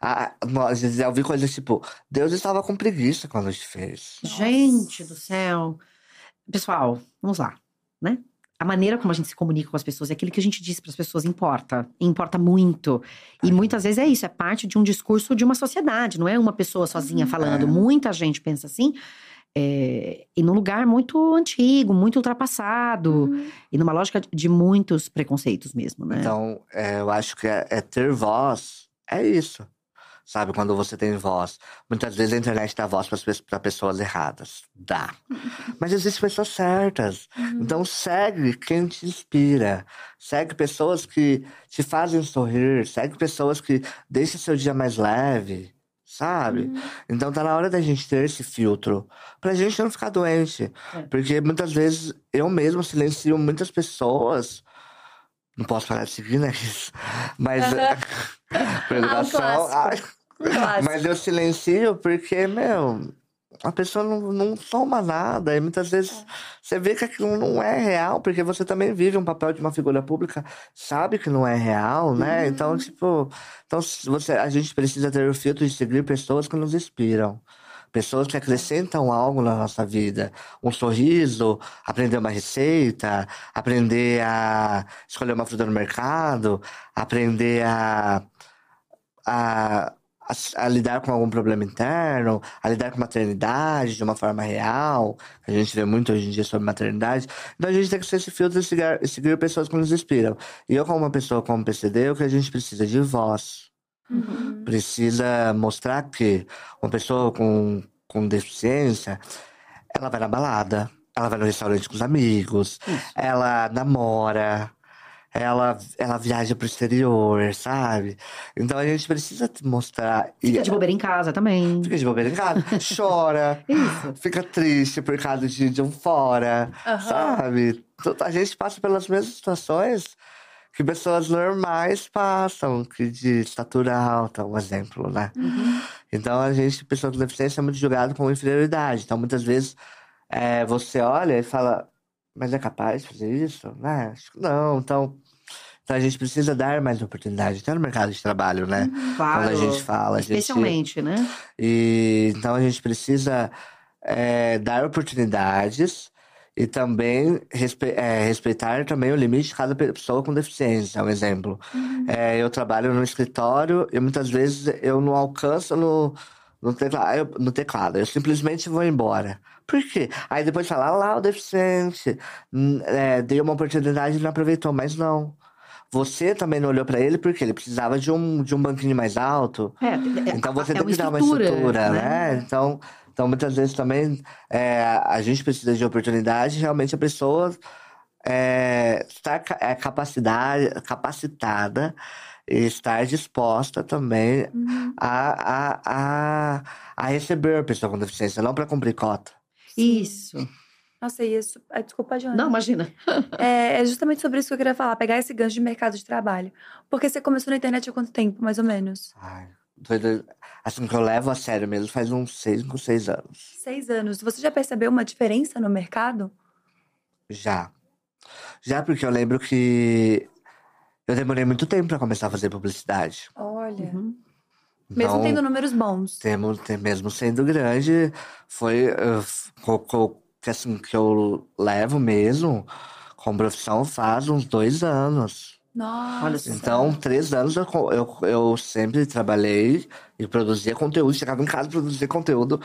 Ah, nós já ouvi coisas tipo, Deus estava com preguiça quando te fez. Gente do céu. Pessoal, vamos lá, né? a maneira como a gente se comunica com as pessoas, é aquilo que a gente diz para as pessoas importa, importa muito. E muitas vezes é isso, é parte de um discurso de uma sociedade, não é uma pessoa sozinha falando. É. Muita gente pensa assim, é, e num lugar muito antigo, muito ultrapassado, e numa lógica de muitos preconceitos mesmo, né? Então, é, eu acho que é, é ter voz, é isso. Sabe, quando você tem voz. Muitas vezes a internet dá voz para pessoas erradas. Dá. Mas existem pessoas certas. Então segue quem te inspira. Segue pessoas que te fazem sorrir. Segue pessoas que deixam seu dia mais leve. Sabe? Então tá na hora da gente ter esse filtro. Pra gente não ficar doente. É. Porque muitas vezes eu mesmo silencio muitas pessoas. Não posso falar de seguir, né? Mas. por educação. ah, Clássico. mas eu silencio porque, meu, a pessoa não, não soma nada. E muitas vezes você vê que aquilo não é real, porque você também vive um papel de uma figura pública, sabe que não é real, né? Então, tipo, então se você, a gente precisa ter o filtro de seguir pessoas que nos inspiram. Pessoas que acrescentam algo na nossa vida. Um sorriso, aprender uma receita, aprender a escolher uma fruta no mercado, aprender a, a, a, a lidar com algum problema interno, a lidar com maternidade de uma forma real. A gente vê muito hoje em dia sobre maternidade. Então a gente tem que ser esse filtro e seguir, seguir pessoas que nos inspiram. E eu, como uma pessoa como PCD, o que a gente precisa de voz. Precisa mostrar que uma pessoa com, com deficiência, ela vai na balada, ela vai no restaurante com os amigos, ela namora, ela, ela viaja pro exterior, sabe? Então a gente precisa te mostrar. e- Fica de bobeira em casa também. Fica de bobeira em casa, chora, Isso. fica triste por causa de, de um fora, Aham. sabe? Tu- A gente passa pelas mesmas situações que pessoas normais passam, que de estatura alta, um exemplo, né? Então a gente, pessoa com deficiência, é muito julgado como inferioridade. Então muitas vezes é, você olha e fala, mas é capaz de fazer isso? Né? Acho que não. Então, então a gente precisa dar mais oportunidade, até no mercado de trabalho, né? Claro. Quando a gente fala, a gente Especialmente, né? e então a gente precisa é, dar oportunidades e também respe- é, respeitar também o limite de cada pessoa com deficiência. Um exemplo, É, eu trabalho no escritório e muitas vezes eu não alcanço no, no, teclado, eu, no teclado. Eu simplesmente vou embora. Por quê? Aí depois fala, "Ah lá o deficiente, hum, é, dei uma oportunidade e não aproveitou, mas não. Você também não olhou para ele porque ele precisava de um, de um banquinho mais alto. É, é- Então você é tem que dar uma estrutura, né? né? Então, então muitas vezes também é, a gente precisa de oportunidade, realmente a pessoa é, estar é, capacidade, capacitada e estar disposta também a, a, a, a receber a pessoa com deficiência, não para cumprir cota. Isso. Nossa, e isso. ah, Desculpa, Joana. Não, imagina. É, é justamente sobre isso que eu queria falar, pegar esse gancho de mercado de trabalho. Porque você começou na internet há quanto tempo, mais ou menos? Ai, doido. Assim que eu levo a sério mesmo, faz uns seis, cinco, seis anos. Seis anos. Você já percebeu uma diferença no mercado? Já. Já porque eu lembro que eu demorei muito tempo para começar a fazer publicidade. Olha. Uhum. Mesmo Então, tendo números bons. temo- tem- mesmo sendo grande, foi uh, f- co- co- que assim que eu levo mesmo com profissão faz uns dois anos. Nossa. Então, três anos eu, eu, eu sempre trabalhei e produzia conteúdo, chegava em casa e produzia conteúdo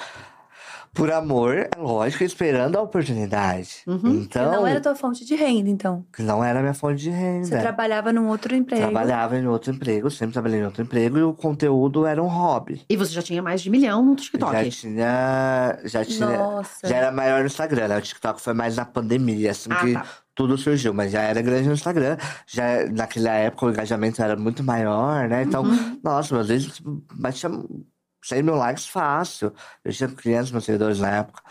por amor, é lógico, esperando a oportunidade. Uhum. Que Então, não era tua fonte de renda, então. que não era minha fonte de renda. Você trabalhava num outro emprego. Trabalhava em outro emprego, sempre trabalhei em outro emprego e o conteúdo era um hobby. E você já tinha mais de milhão no TikTok. Já tinha. Já tinha. Nossa. Já era maior no Instagram, né? O TikTok foi mais na pandemia, assim Ah, que tá. tudo surgiu, mas já era grande no Instagram. Já naquela época o engajamento era muito maior, né? Então, Uhum. nossa, meus vídeos tipo, batia 100 mil likes fácil. Eu tinha 500 mil seguidores na época.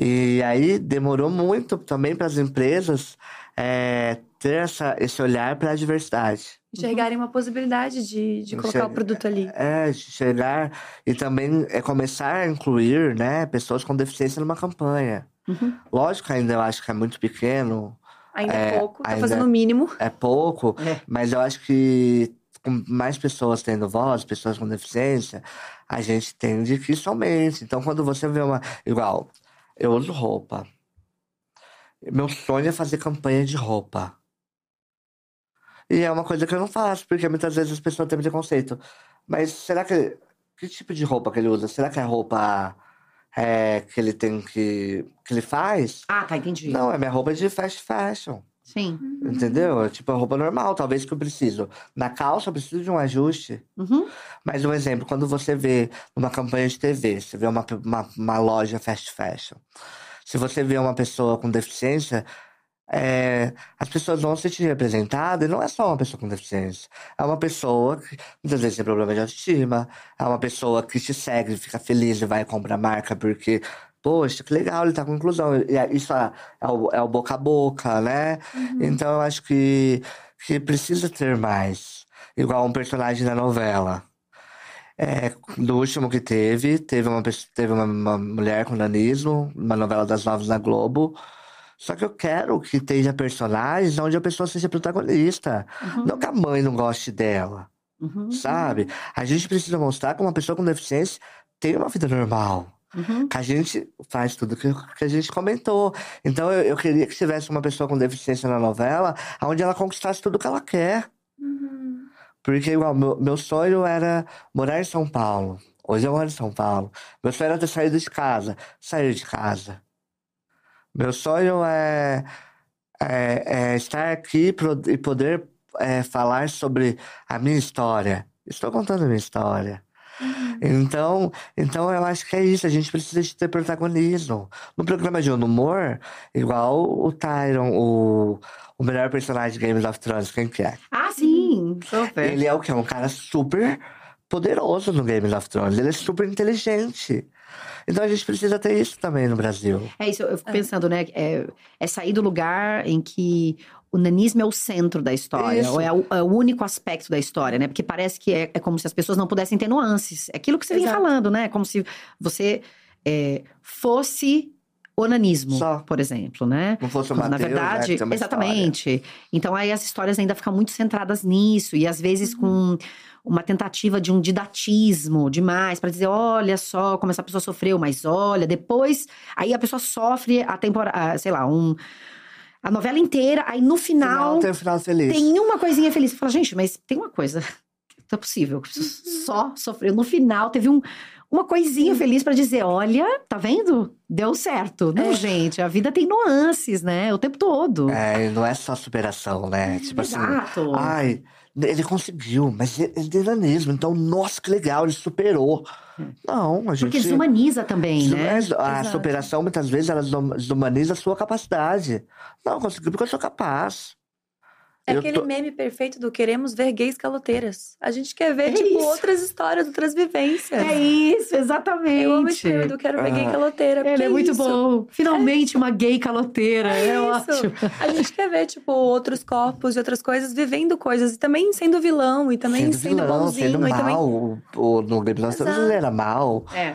E aí demorou muito também para as empresas é, ter essa, esse olhar para a diversidade. Enxergarem uma possibilidade de, de colocar o Enxerga- produto ali. É, chegar e também é começar a incluir, né, pessoas com deficiência numa campanha. Uhum. Lógico que ainda eu acho que é muito pequeno, Ainda é, É, pouco, tá ainda- fazendo o mínimo. é pouco, É. mas eu acho que com mais pessoas tendo voz, pessoas com deficiência, a gente tende que somente. Então, quando você vê uma. Igual, eu uso roupa. Meu sonho é fazer campanha de roupa. E é uma coisa que eu não faço, porque muitas vezes as pessoas têm preconceito. Mas será que. Que tipo de roupa que ele usa? Será que é roupa é, que ele tem que. que ele faz? Ah, tá, entendi. Não, é minha roupa de fast fashion. Sim. Entendeu? É tipo a roupa normal, talvez que eu preciso. Na calça eu preciso de um ajuste. Uhum. Mas um exemplo, quando você vê uma campanha de TV, você vê uma, uma, uma loja fast fashion. Se você vê uma pessoa com deficiência, é, as pessoas vão se sentir representadas e não é só uma pessoa com deficiência. É uma pessoa que muitas vezes tem problema de autoestima, é uma pessoa que te segue, fica feliz e vai comprar marca porque, poxa, que legal, ele tá com inclusão. É- isso é, é o, é o boca a boca, né? Então eu acho que, que precisa ter mais. Igual um personagem da novela. É, do último que teve, teve uma, teve uma, uma mulher com nanismo, uma novela das nove na Globo. Só que eu quero que tenha personagens onde a pessoa seja protagonista. Não que a mãe não goste dela, Uhum. sabe? A gente precisa mostrar que uma pessoa com deficiência tem uma vida normal. Uhum. Que a gente faz tudo que, que a gente comentou. Então eu, eu queria que tivesse uma pessoa com deficiência na novela, onde ela conquistasse tudo que ela quer. Porque, igual, meu, meu sonho era morar em São Paulo. Hoje eu moro em São Paulo. Meu sonho era ter saído de casa. Sair de casa. Meu sonho é, é, é estar aqui e poder é, falar sobre a minha história. Estou contando a minha história. Então, então eu acho que é isso. A gente precisa de ter protagonismo. No programa de humor, igual o Tyron, o, o melhor personagem de Game of Thrones, quem que é? Ah, sim. Super. Ele é o que? Um cara super poderoso no Game of Thrones. Ele é super inteligente. Então a gente precisa ter isso também no Brasil. É isso, eu fico pensando, né? É, é sair do lugar em que o nanismo é o centro da história, Isso. ou é o, é o único aspecto da história, né? Porque parece que é, é como se as pessoas não pudessem ter nuances. É aquilo que você vinha Exato. falando, né? Como se você é, fosse onanismo, Só. por exemplo, né? Não fosse o Mateus, na verdade, né, que tem uma história. exatamente. Então aí as histórias ainda ficam muito centradas nisso e às vezes com uma tentativa de um didatismo demais para dizer, olha só como essa pessoa sofreu, mas olha, depois aí a pessoa sofre a temporada, sei lá, um a novela inteira, aí no final Final tem um final feliz. tem uma coisinha feliz. Você fala, gente, mas tem uma coisa. Não é possível. pessoa Só sofreu. No final, teve um, uma coisinha feliz pra dizer: olha, tá vendo? Deu certo. Não, É. gente, a vida tem nuances, né? O tempo todo. É, e não é só superação, né? Tipo assim, Exato. ai, ele conseguiu, mas ele tem nanismo, então, nossa, que legal, ele superou. Não, a gente. Porque desumaniza também, né? é- A superação, muitas vezes, ela desum- desumaniza a sua capacidade. Não, eu consegui porque eu sou capaz. É aquele tô- meme perfeito do queremos ver gays caloteiras. A gente quer ver, É tipo, isso. outras histórias, outras vivências. É isso, exatamente. Eu amo esse meme do quero ver gay Ah. caloteira. Ele porque é muito isso. bom. Finalmente uma gay caloteira. É, isso. ótimo. A gente quer ver, tipo, outros corpos e outras coisas vivendo coisas. E também sendo vilão, e também sendo, vilão, bonzinho. sendo e também... mal. O, no Game ele era mal. É.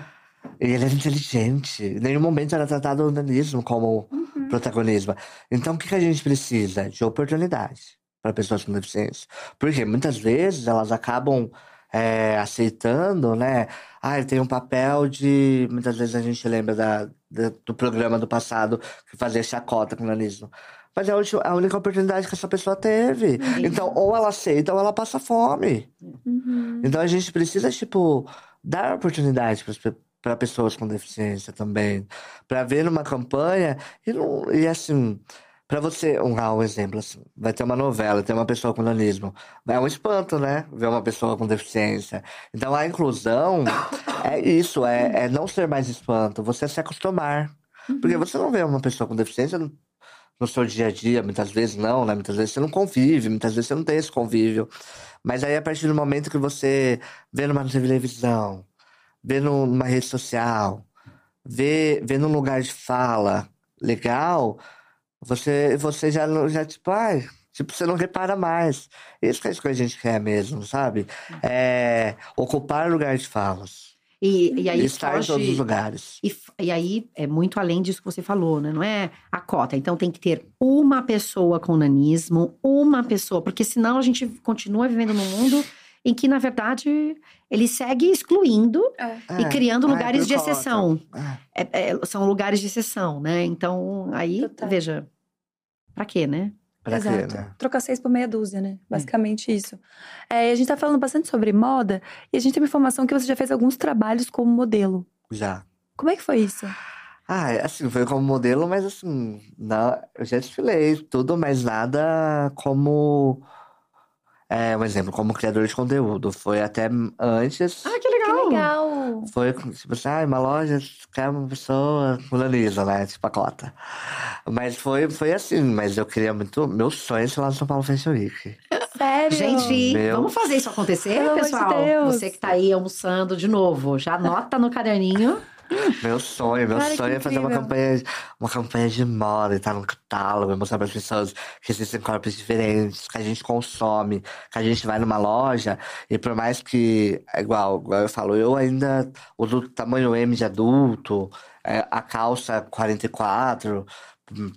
E ele era inteligente. Em nenhum momento era tratado o nanismo como Uhum. protagonismo. Então, o que, que a gente precisa? De oportunidade para pessoas com deficiência. Porque muitas vezes elas acabam é, aceitando, né? Ah, ele tem um papel de. Muitas vezes a gente lembra da, da- do programa do passado que fazia chacota com o nanismo. Mas é a, única oportunidade que essa pessoa teve. Então, ou ela aceita ou ela passa fome. Uhum. Então a gente precisa, tipo, dar oportunidade para pessoas com deficiência também. Para ver numa campanha e, não, e assim, para você, um, ah, um exemplo, assim, vai ter uma novela, tem uma pessoa com nanismo. É um espanto, né? Ver uma pessoa com deficiência. Então a inclusão é isso, é, é não ser mais espanto, você se acostumar. Porque você não vê uma pessoa com deficiência no, seu dia a dia, muitas vezes não, né? Muitas vezes você não convive, muitas vezes você não tem esse convívio. Mas aí, a partir do momento que você vê numa televisão, vê num- numa rede social, vê, vê num lugar de fala legal, você, você já, não- já tipo, ai, tipo, você não repara mais. Isso que é isso que a gente quer mesmo, sabe? É ocupar lugar de falas. E, e aí E estar em todos os foge... lugares. E, e aí é muito além disso que você falou, né? Não é a cota. Então tem que ter uma pessoa com nanismo, uma pessoa, porque senão a gente continua vivendo num mundo em que, na verdade, ele segue excluindo É. e É, criando ai, lugares por de exceção. É. É- é- são lugares de exceção, né? Então, aí, Total. veja, Pra quê, né? Pra quê, Exato. né? Trocar seis por meia dúzia, né? Basicamente isso. É, a gente tá falando bastante sobre moda e a gente tem uma informação que você já fez alguns trabalhos como modelo. Já. Como é que foi isso? Ah, é, assim, foi como modelo, mas assim, não, eu já desfilei tudo, mas nada como. É, um exemplo, como criador de conteúdo. Foi até antes. Ah, Que legal! Foi, tipo assim, ah, uma loja quer uma pessoa fulaniza, né? Tipo a cota. Mas foi, foi assim, mas eu queria muito. Meu sonho é ser lá no São Paulo Fashion Week. Sério? Gente, Meu. vamos fazer isso acontecer, Pelo de pessoal? Deus. Você que tá aí almoçando de novo, já anota no caderninho. Meu sonho, meu Cara, sonho é fazer uma campanha, uma campanha de moda e estar no catálogo, e mostrar para as pessoas que existem corpos diferentes, que a gente consome, que a gente vai numa loja e por mais que, é igual, igual eu falo, eu ainda uso tamanho M de adulto, é, a calça 44,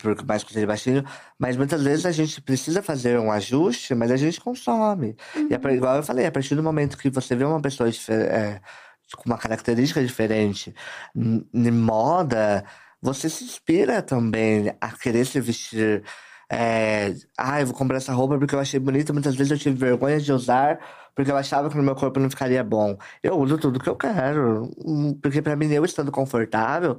por mais que seja baixinho, mas muitas vezes a gente precisa fazer um ajuste, mas a gente consome. E é, pra- igual eu falei, a partir do momento que você vê uma pessoa é, com uma característica diferente em moda, você se inspira também a querer se vestir. É, ah, eu vou comprar essa roupa porque eu achei bonita. Muitas vezes eu tive vergonha de usar porque eu achava que no meu corpo não ficaria bom. Eu uso tudo que eu quero, hum, porque pra mim, eu estando confortável,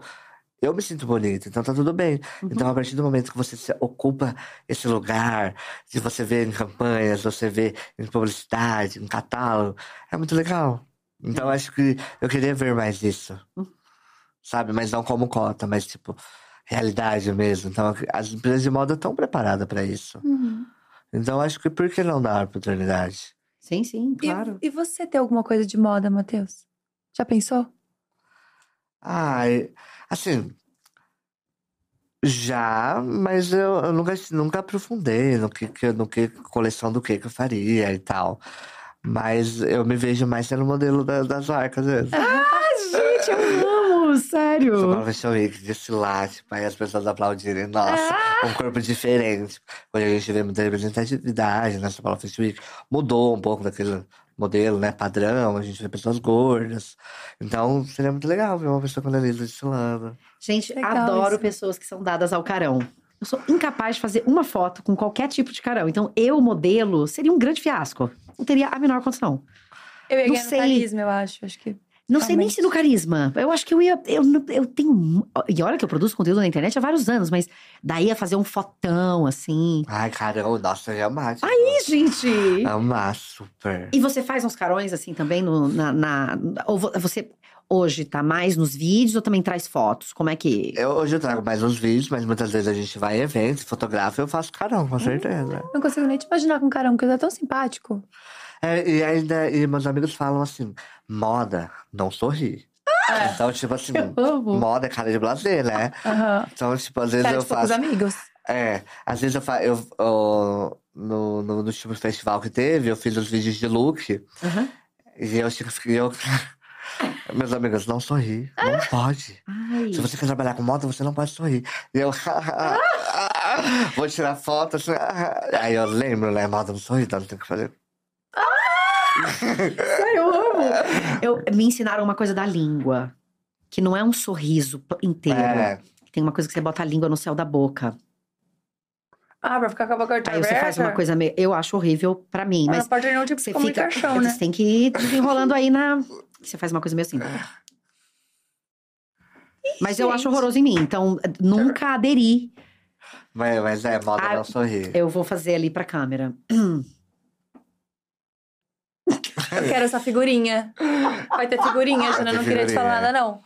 eu me sinto bonita, então tá tudo bem. Então, a partir do momento que você ocupa esse lugar, de você ver em campanhas, você vê em publicidade, em catálogo, é muito legal. Então, acho que eu queria ver mais isso. Sabe? Mas não como cota, mas tipo, realidade mesmo. Então, as empresas de moda estão preparadas para isso. Uhum. Então, acho que por que não dar oportunidade? Sim, sim, E- claro. E, você tem alguma coisa de moda, Matheus? Já pensou? Ai, assim. Já, mas eu, eu nunca, nunca aprofundei no que, que- no que coleção do que que eu faria e tal. Mas eu me vejo mais sendo modelo da- das marcas mesmo. Gente, eu amo, sério. São Paulo Fashion Week, desfilar, tipo, aí as pessoas aplaudirem, nossa, um corpo diferente. Hoje a gente vê muita representatividade na São Paulo Fashion Week. Mudou um pouco daquele modelo, né, padrão, a gente vê pessoas gordas. Então, seria muito legal ver uma pessoa com a Lisa desfilando. Gente, Legal adoro isso. pessoas que são dadas ao carão. Eu sou incapaz de fazer uma foto com qualquer tipo de carão. Então, eu, modelo, seria um grande fiasco. Não teria a menor condição. Eu ia Não ganhar no sei. carisma, eu acho. Acho que. Não sei nem se no carisma. Eu acho que eu ia. Eu, eu tenho. E olha que eu produzo conteúdo na internet há vários anos, mas daí ia fazer um fotão assim. Ai, caramba, nossa, eu ia amar. tipo, Ih, gente! Amar, super. E você faz uns carões assim também no, na, na- Ou vo- você hoje tá mais nos vídeos ou também traz fotos? Como é que. Eu, hoje eu trago mais uns vídeos, mas muitas vezes a gente vai em eventos, fotografa, eu faço carão, com certeza. Não consigo nem te imaginar com caramba, porque você é tão simpático. É, e ainda, e meus amigos falam assim, moda, não sorri. Então, tipo assim, moda é cara de blazer, né? Aham. Então, tipo, às vezes eu faço. amigos. É, às vezes eu faço. Eu, eu- no, no, no último festival que teve, eu fiz os vídeos de look. Aham. E eu e eu. Meus amigos, não sorri. Não pode. Ai. Se você quer trabalhar com moda, você não pode sorrir. E eu. Vou tirar foto. Assim, aí eu lembro, né? Moda não sorri, então tem que fazer. Eu amo. Eu, me ensinaram uma coisa da língua. Que não é um sorriso inteiro. É, Tem uma coisa que você bota a língua no céu da boca. Ah, pra ficar com a boca Aí você faz uma coisa meio. Eu acho horrível pra mim, Mas mas não pode ter nenhum tipo você fica. né? Você tem que ir desenrolando aí na. Você faz uma coisa meio assim. Mas eu acho gente. horroroso em mim, então nunca aderi. mas, mas é, moda Ah, não sorri. Eu vou fazer ali pra câmera. Eu quero essa figurinha. Vai ter figurinha, Jana. Não queria te falar nada, não.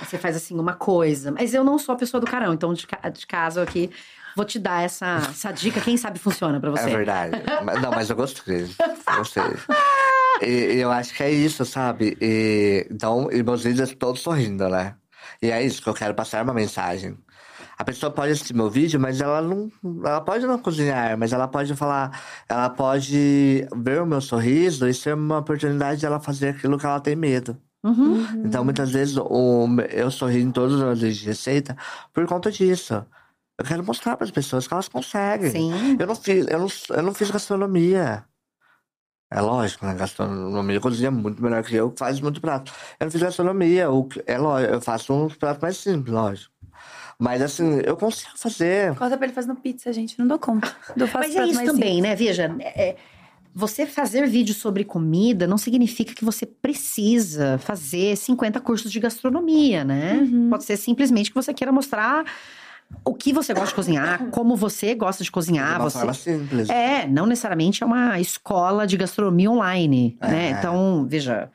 Você faz assim uma coisa. Mas eu não sou a pessoa do carão, então de, ca- de casa aqui vou te dar essa, essa dica. Quem sabe funciona pra É você. verdade. Mas- não, mas eu gostei. Gostei. E, eu acho que é isso, sabe? E, então, e meus vídeos todos sorrindo, né? E é isso que eu quero passar uma mensagem. A pessoa pode assistir meu vídeo, mas ela não. Ela pode não cozinhar, mas ela pode falar. Ela pode ver o meu sorriso e ser uma oportunidade de ela fazer aquilo que ela tem medo. Uhum. Então, muitas vezes, o, eu sorri em todos os meus vídeos de receita por conta disso. Eu quero mostrar para as pessoas que elas conseguem. Sim. Eu não fiz, eu não, eu não fiz gastronomia. É lógico, né? Gastronomia cozinha muito melhor que eu, faz muito prato. Eu não fiz gastronomia, que- é lógico, eu faço uns pratos mais simples, lógico. Mas assim, eu consigo fazer. Corta pra ele fazendo pizza, gente. Não dou conta. Eu Mas é prato isso também, né? Veja, é- é, você fazer vídeo sobre comida não significa que você precisa fazer 50 cursos de gastronomia, né? Uhum. Pode ser simplesmente que você queira mostrar o que você gosta de cozinhar, como você gosta de cozinhar. de uma você... forma simples. É, não necessariamente é uma escola de gastronomia online, né? É. Então, veja,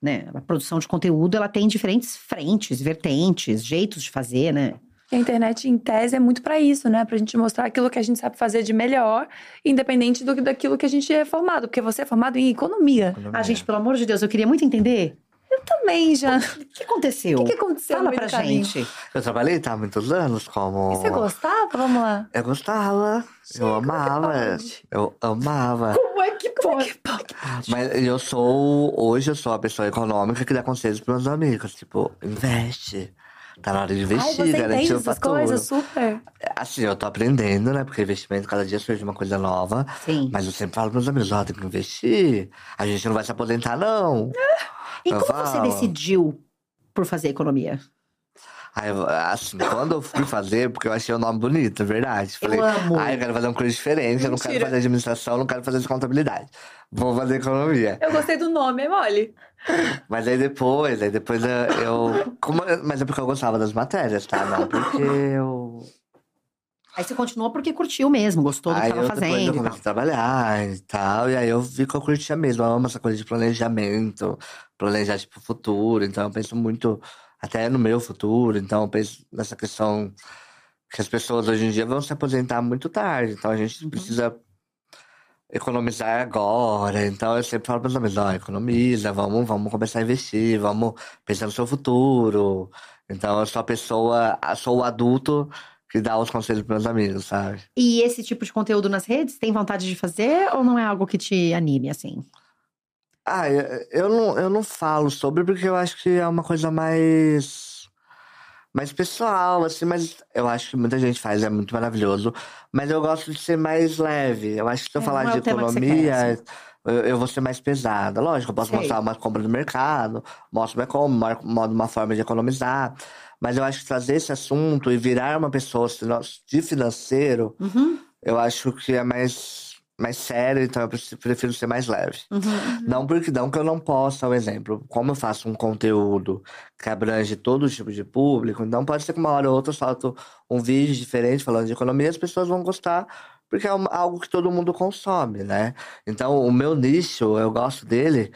né? A produção de conteúdo, ela tem diferentes frentes, vertentes, jeitos de fazer, né? A internet, em tese, é muito pra isso, né? Pra gente mostrar aquilo que a gente sabe fazer de melhor, independente do, daquilo que a gente é formado. Porque você é formado em economia. Ah, gente, pelo amor de Deus, eu queria muito entender. Eu também, já. O que aconteceu? O que, que aconteceu Fala pra gente. Eu trabalhei tá, há muitos anos como. E você gostava? Vamos lá. Eu gostava. eu amava. Eu amava. Como é que pode? Mas eu sou. Hoje eu sou a pessoa econômica que dá conselhos pros meus amigos. Tipo, investe. Tá na hora de Ai, investir, você garantir o essas coisas? Super. Assim, eu tô aprendendo, né? Porque investimento, cada dia surge uma coisa nova. Sim. Mas eu sempre falo pros meus amigos, ó, tem que investir. A gente não vai se aposentar, não. E Eu como você falo. decidiu por fazer economia? Aí, eu- assim, quando eu fui fazer, porque eu achei o nome bonito, é verdade. Eu Falei, amo. Ah, eu quero fazer um curso diferente, eu não quero Mentira. fazer administração, não quero fazer de contabilidade. Vou fazer economia. Eu gostei do nome, é mole. Mas aí depois, aí depois eu. eu- como- mas é porque eu gostava das matérias, tá? Não porque eu. Aí você continuou porque curtiu mesmo, gostou do que aí estava eu, depois eu fazendo. comecei a trabalhar e tal. E aí eu vi que eu curtia mesmo. Eu amo essa coisa de planejamento, planejar, tipo, o futuro. Então eu penso muito até no meu futuro. Então eu penso nessa questão que as pessoas hoje em dia vão se aposentar muito tarde. Então a gente precisa economizar agora. Então eu sempre falo para os amigos, ó, economiza, vamos, vamos começar a investir, vamos pensar no seu futuro. Então eu sou a pessoa, sou o adulto que dá os conselhos para meus amigos, sabe? E esse tipo de conteúdo nas redes, tem vontade de fazer ou não é algo que te anime, assim? Ah, eu, não, eu não falo sobre porque eu acho que é uma coisa mais mais pessoal, assim, mas eu acho que muita gente faz, é muito maravilhoso. Mas eu gosto de ser mais leve. Eu acho que se eu É, falar é de economia, assim. eu, eu vou ser mais pesada. Lógico, eu posso Sei. mostrar uma compra no mercado, mostro minha compra, mostro uma forma de economizar. Mas eu acho que trazer esse assunto e virar uma pessoa de financeiro, Uhum, eu acho que é mais, mais sério, então eu prefiro- ser mais leve. uhum. Não porque não que eu não possa, um exemplo. Como eu faço um conteúdo que abrange todo tipo de público, então pode ser que uma hora ou outra eu solto um vídeo diferente falando de economia, as pessoas vão gostar, porque é algo que todo mundo consome, né? Então, o meu nicho, eu gosto dele,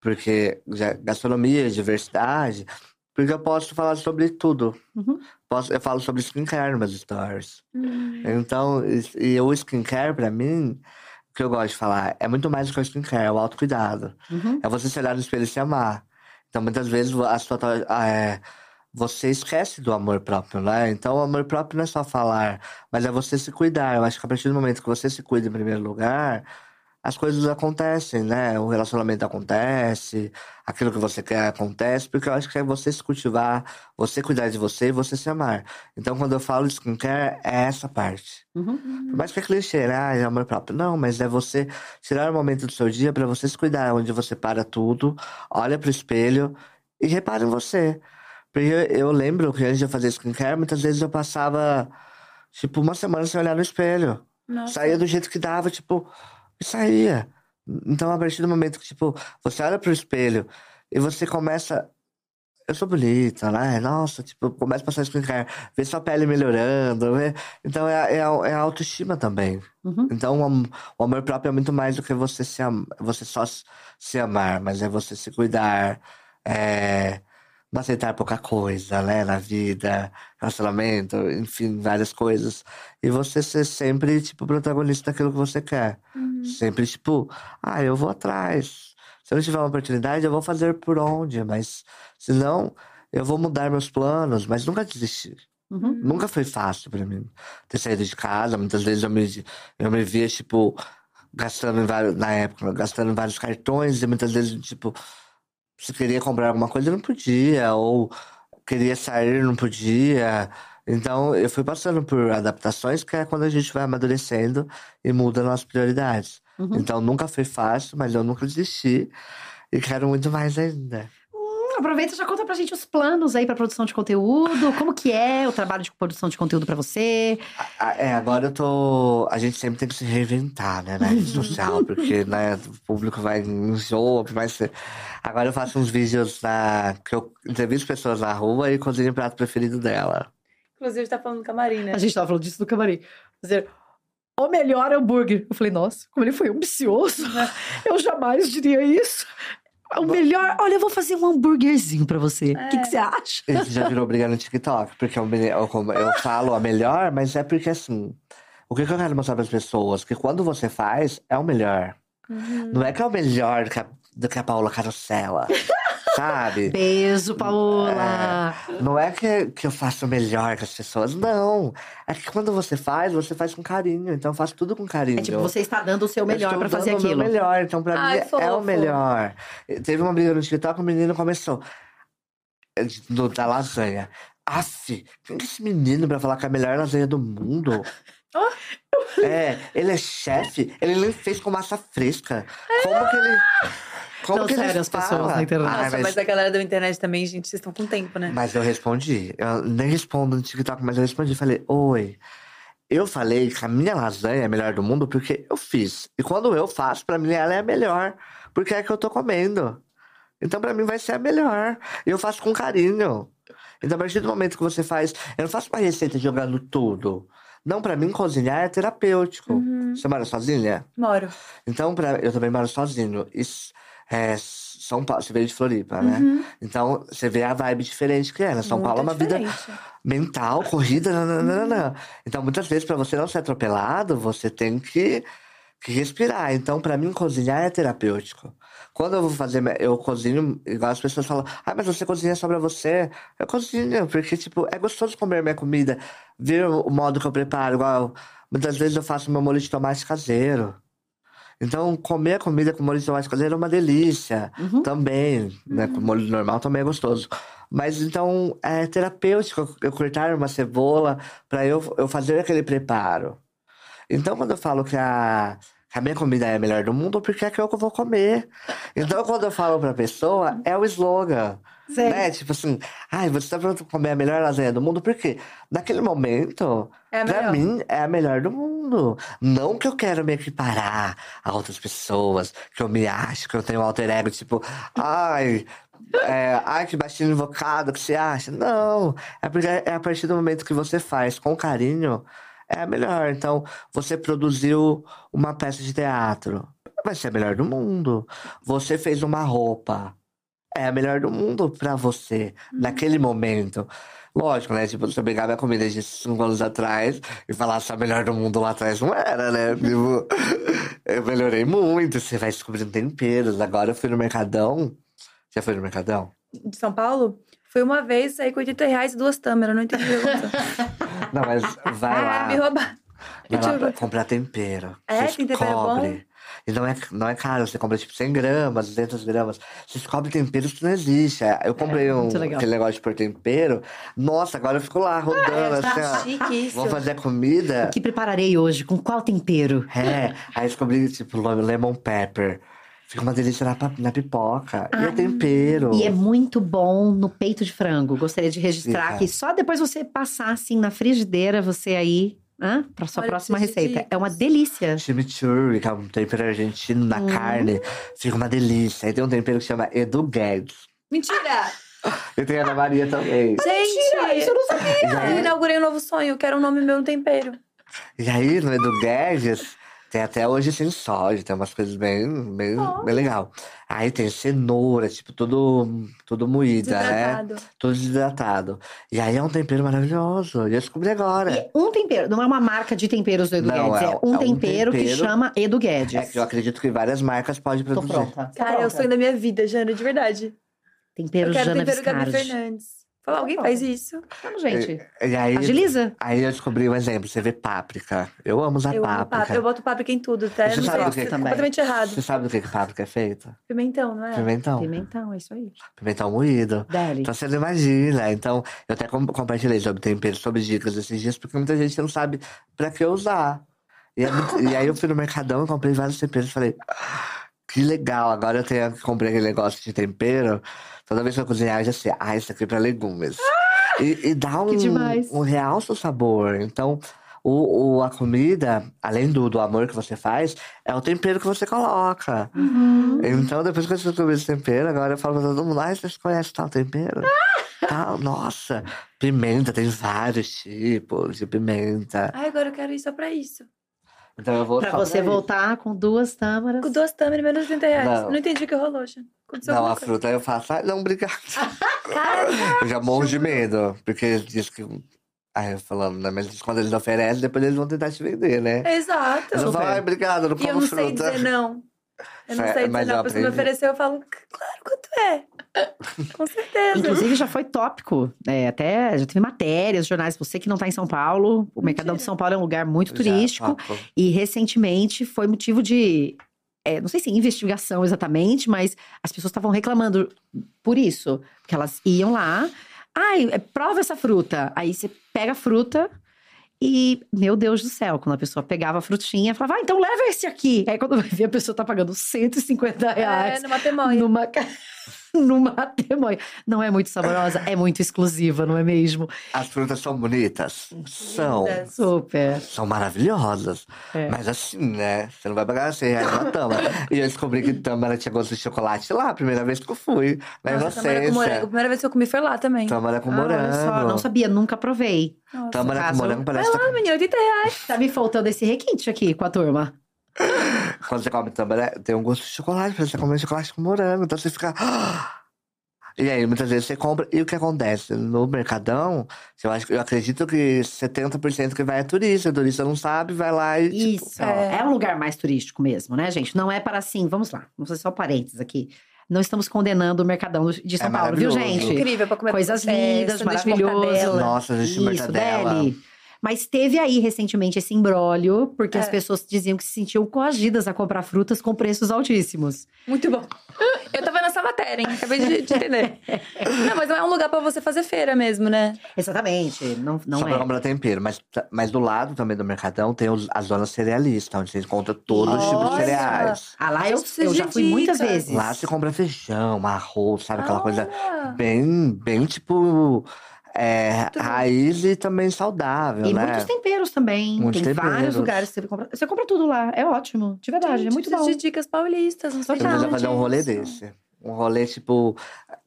porque gastronomia, diversidade, porque eu posso falar sobre tudo. Uhum. Posso, eu falo sobre skincare nos meus stories. Então, e, o skincare, pra mim, o que eu gosto de falar, é muito mais do que o skincare, é o autocuidado. Uhum. É você se olhar no espelho e se amar. Então, muitas vezes, a sua, é, você esquece do amor próprio, né? Então, o amor próprio não é só falar, mas é você se cuidar. Eu acho que a partir do momento que você se cuida em primeiro lugar, as coisas acontecem, né? O relacionamento acontece, aquilo que você quer acontece, porque eu acho que é você se cultivar, você cuidar de você e você se amar. Então, quando eu falo de skincare, é essa parte. Uhum. Por mais que é clichê, né? Ah, é amor próprio. Não, mas é você tirar um momento do seu dia pra você se cuidar, onde você para tudo, olha pro espelho e repara em você. Porque eu, eu lembro que antes de eu fazer skincare, muitas vezes eu passava, tipo, uma semana sem olhar no espelho. Nossa. Saía do jeito que dava, tipo, e saía. Então, a partir do momento que, tipo, você olha pro espelho e você começa. Eu sou bonita, né? Nossa, tipo, começa a passar skincare, ver sua pele melhorando, vê? Então é, a- é, é a autoestima também. Uhum. Então o, am- o amor próprio é muito mais do que você se você só se- se amar, mas é você se cuidar, é, aceitar pouca coisa, né, na vida, relacionamento, enfim, várias coisas. E você ser sempre, tipo, protagonista daquilo que você quer. Sempre, tipo, ah, eu vou atrás. Se eu tiver uma oportunidade, eu vou fazer por onde, mas se não, eu vou mudar meus planos, mas nunca desistir. Uhum. Nunca foi fácil pra mim ter saído de casa. Muitas vezes eu me, eu me via, tipo, gastando em vários, na época, gastando em vários cartões, e muitas vezes, tipo, se queria comprar alguma coisa, não podia, ou queria sair, não podia. Então, eu fui passando por adaptações, que é quando a gente vai amadurecendo e muda nossas prioridades. Uhum. Então, nunca foi fácil, mas eu nunca desisti. E quero muito mais ainda. Aproveita e já conta pra gente os planos aí pra produção de conteúdo. Como que é o trabalho de produção de conteúdo pra você? É, agora eu tô. A gente sempre tem que se reinventar, né, na rede social, porque né, o público vai enjoa, vai ser. Agora eu faço uns vídeos na. que eu entrevisto pessoas na rua e cozinho o prato preferido dela. Inclusive, tá falando do camarim, né? A gente tava falando disso no camarim. Dizer, o melhor hambúrguer. Eu falei, nossa, como ele foi ambicioso. Eu jamais diria isso. O melhor. Olha, eu vou fazer um hambúrguerzinho pra você. O que, que você acha? Isso já virou briga no TikTok, porque eu, me- eu, como- eu falo a melhor, mas é porque assim. O que que eu quero mostrar para as pessoas? Que quando você faz, é o melhor. Uhum. Não é que é o melhor do que a, do que a Paula Carosella. Sabe? Beijo, Paola. Não é que, que eu faço melhor que as pessoas, não. É que quando você faz, você faz com carinho. Então eu faço tudo com carinho. É tipo, você está dando o seu Eu melhor pra fazer dando o meu aquilo. melhor, então pra Ai, mim é o fofo. melhor. Teve uma briga no TikTok, o menino começou é, do, da lasanha. Aff, quem que é esse menino pra falar que é a melhor lasanha do mundo? É, ele é chefe, ele nem fez com massa fresca. Como que ele. Como Não, que sério, as pessoas na internet. Nossa, mas... a galera da internet também, gente, vocês estão com tempo, né? Mas eu respondi. Eu nem respondo no TikTok, mas eu respondi. Falei, oi. Eu falei que a minha lasanha é a melhor do mundo porque eu fiz. E quando eu faço, pra mim ela é a melhor. Porque é a que eu tô comendo. Então pra mim vai ser a melhor. E eu faço com carinho. Então a partir do momento que você faz. Eu não faço uma receita jogando tudo. Não, pra mim cozinhar é terapêutico. Você mora sozinha? Moro. Então, pra, eu também moro sozinho. Isso, é, São Paulo, você veio de Floripa, né? Então, você vê a vibe diferente que é. né? São Muito Paulo é uma vida diferente. mental, corrida, nananana. Então, muitas vezes, pra você não ser atropelado, você tem que, que respirar. Então, pra mim, cozinhar é terapêutico. Quando eu vou fazer, eu cozinho, igual as pessoas falam, ah, mas você cozinha só pra você. Eu cozinho, porque, tipo, é gostoso comer minha comida, ver o modo que eu preparo, igual, muitas vezes eu faço meu molho de tomate caseiro. Então, comer a comida com molho de tomate caseiro é uma delícia Uhum. também, né? Com molho normal também é gostoso. Mas então é terapêutico eu cortar uma cebola para eu, eu fazer aquele preparo. Então, quando eu falo que a, que a minha comida é a melhor do mundo, porque é que eu vou comer. Então, quando eu falo pra pessoa, é o slogan. Né? Tipo assim, ai, você tá pronto pra comer a melhor lasanha do mundo? Por quê? Naquele momento, É pra melhor. mim, é a melhor do mundo. Não que eu quero me equiparar a outras pessoas, que eu me acho, que eu tenho um alter ego, tipo, ai, é, ai, que baixinho invocado, que você acha? Não. É porque é a partir do momento que você faz com carinho, é a melhor. Então, você produziu uma peça de teatro, vai ser a melhor do mundo. Você fez uma roupa, é a melhor do mundo pra você, naquele momento. Lógico, né? Tipo, se eu pegar minha comida de cinco anos atrás e falasse a melhor do mundo lá atrás, não era, né? Tipo, eu melhorei muito. Você vai descobrindo temperos. Agora eu fui no Mercadão. Já foi no Mercadão? De São Paulo? Foi uma vez, saí com 80 reais e duas tâmeras. Não entendi o que aconteceu. Não, mas vai lá. Me roubaram. Vai lá comprar tempero. É? Você Tem tempero descobre. bom? E não é, não é caro, você compra tipo 100 gramas, 200 gramas. Você descobre temperos que não existe. Eu comprei um, muito legal. aquele negócio de pôr tempero. Nossa, agora eu fico lá rodando assim, ó. Chique isso. Vou fazer a comida. O que prepararei hoje? Com qual tempero? É, aí descobri, tipo, lemon pepper. Fica uma delícia na, na pipoca. e é tempero. E é muito bom no peito de frango. Gostaria de registrar que só depois você passar assim na frigideira, você aí, hã? Pra sua Olha, próxima de receita. É uma delícia. Chimichurri, que é um tempero argentino na Uhum. carne. Fica uma delícia. Aí tem um tempero que chama Edu Guedes. Mentira! E tem a Ana Maria também. Gente! isso eu não sabia. E Eu aí, inaugurei um novo sonho. Eu quero um nome meu no tempero. e aí, no Edu Guedes, tem até hoje sem soja, tem umas coisas bem, bem, bem legal. Aí tem cenoura, tipo, tudo, tudo moída, né? Tudo desidratado. E aí é um tempero maravilhoso. E eu descobri agora. E um tempero, não é uma marca de temperos do Edu Não, Guedes, é- é, um, é um tempero que tempero- chama Edu Guedes. É que eu acredito que várias marcas podem Tô produzir. pronta. Tô Cara, é o pronta. sonho da minha vida, Jana, de verdade. Tempero eu quero Jana tempero Gabi. Fernandes. Falar, alguém faz isso? Vamos, gente. E aí, Agiliza. aí eu descobri um exemplo. Você vê páprica. Eu amo usar eu amo páprica. páprica. Eu boto páprica em tudo, tá? Você não sabe sei, o que- é também. completamente errado. Você sabe do que, que páprica é feita? Pimentão, não é? Pimentão. Pimentão, é isso aí. Pimentão moído. Deli. Então você não imagina. Então, eu até com- compartilhei sobre tempero, sobre dicas esses dias, porque muita gente não sabe pra que usar. E, é muito- e aí eu fui no Mercadão e comprei vários temperos e falei, "Ah, que legal. Agora eu tenho que comprar aquele negócio de tempero. Toda vez que eu cozinhar, eu já sei, ah, isso aqui é pra legumes. E, e dá um, um realça o sabor. Então, o, o- a comida, além do, do amor que você faz, é o tempero que você coloca. Uhum. Então, depois que eu descobri esse tempero, agora eu falo pra todo mundo, ah, vocês conhecem tal tempero? Tal, nossa, pimenta, tem vários tipos de pimenta. Ai, agora eu quero ir só pra isso. Então eu vou Pra você isso. voltar com duas tâmaras. Com duas tâmaras, menos de 30 reais. Não. Não, entendi o que rolou, já. Aconteceu Não, a coisa. fruta eu faço, ah, não, obrigado. Cara, Eu já morro de medo, porque diz que. Ai, eu falando, né? Mas quando eles oferecem, depois eles vão tentar te vender, né? exato. Eu falo, Super. ai, obrigado, eu não E eu como não sei fruta. dizer não. Eu não sei mas eu A pessoa me ofereceu, eu falo, claro, quanto é? Com certeza. Inclusive, já foi tópico. é, até já teve matérias, jornais. Você que não tá em São Paulo, o Mercadão de Mentira. São Paulo é um lugar muito Já, turístico. topo. E recentemente foi motivo de. é, não sei se investigação exatamente, mas as pessoas estavam reclamando por isso. Porque elas iam lá. Ai, é, prova essa fruta. Aí você pega a fruta e, meu Deus do céu, quando a pessoa pegava a frutinha, falava, ah, então leva esse aqui. Aí quando vai ver, a pessoa tá pagando 150 É, reais numa temonha. numa, numa temonha. Não é muito saborosa, é muito exclusiva, não é mesmo? As frutas são bonitas? São. Super. São maravilhosas. É. Mas assim, né? Você não vai pagar 100 reais na tâmara. e eu descobri que tâmara tinha gosto de chocolate lá, a primeira vez que eu fui. Na Nossa, tâmara com morango. A primeira vez que eu comi foi lá também. Tâmara com Ah, olha só, morango. não sabia, nunca provei. Nossa. Tâmara com morango Vai parece. lá, menina, 80 reais. Tá me faltando esse requinte aqui com a turma. Quando você come tâmara, tem um gosto de chocolate, você come chocolate com morango. Então você fica. E aí, muitas vezes você compra. E o que acontece? No Mercadão, eu, acho, eu acredito que 70% que vai é turista. O turista não sabe, vai lá e. tipo, Isso, é. é. um lugar mais turístico mesmo, né, gente? Não é para assim, vamos lá, vamos fazer só parênteses aqui. Não estamos condenando o Mercadão de São É Paulo, viu, gente? Incrível pra comer Coisas é, lindas, maravilhoso. mortadela. Nossa, existe Isso, mortadela. Deli. Mas teve aí recentemente esse imbróglio, porque as É. pessoas diziam que se sentiam coagidas a comprar frutas com preços altíssimos. Muito bom. Eu tava nessa matéria, hein? Acabei de, de entender. Não, mas não é um lugar pra você fazer feira mesmo, né? Exatamente, não, não Só é. pra comprar tempero. Mas, mas do lado também do Mercadão tem os, as zonas cerealistas, onde você encontra todos os tipos de cereais. Ah, lá eu, eu já fui muitas vezes. Lá você compra feijão, arroz, sabe? Aquela coisa Ah, bem, bem tipo. É, raiz e também saudável, E né? muitos temperos também. Muitos Tem temperos. vários lugares que você compra. Você compra tudo lá. É ótimo. De verdade, gente, é muito bom. de dicas paulistas, não Total. precisa fazer um rolê desse. Um rolê tipo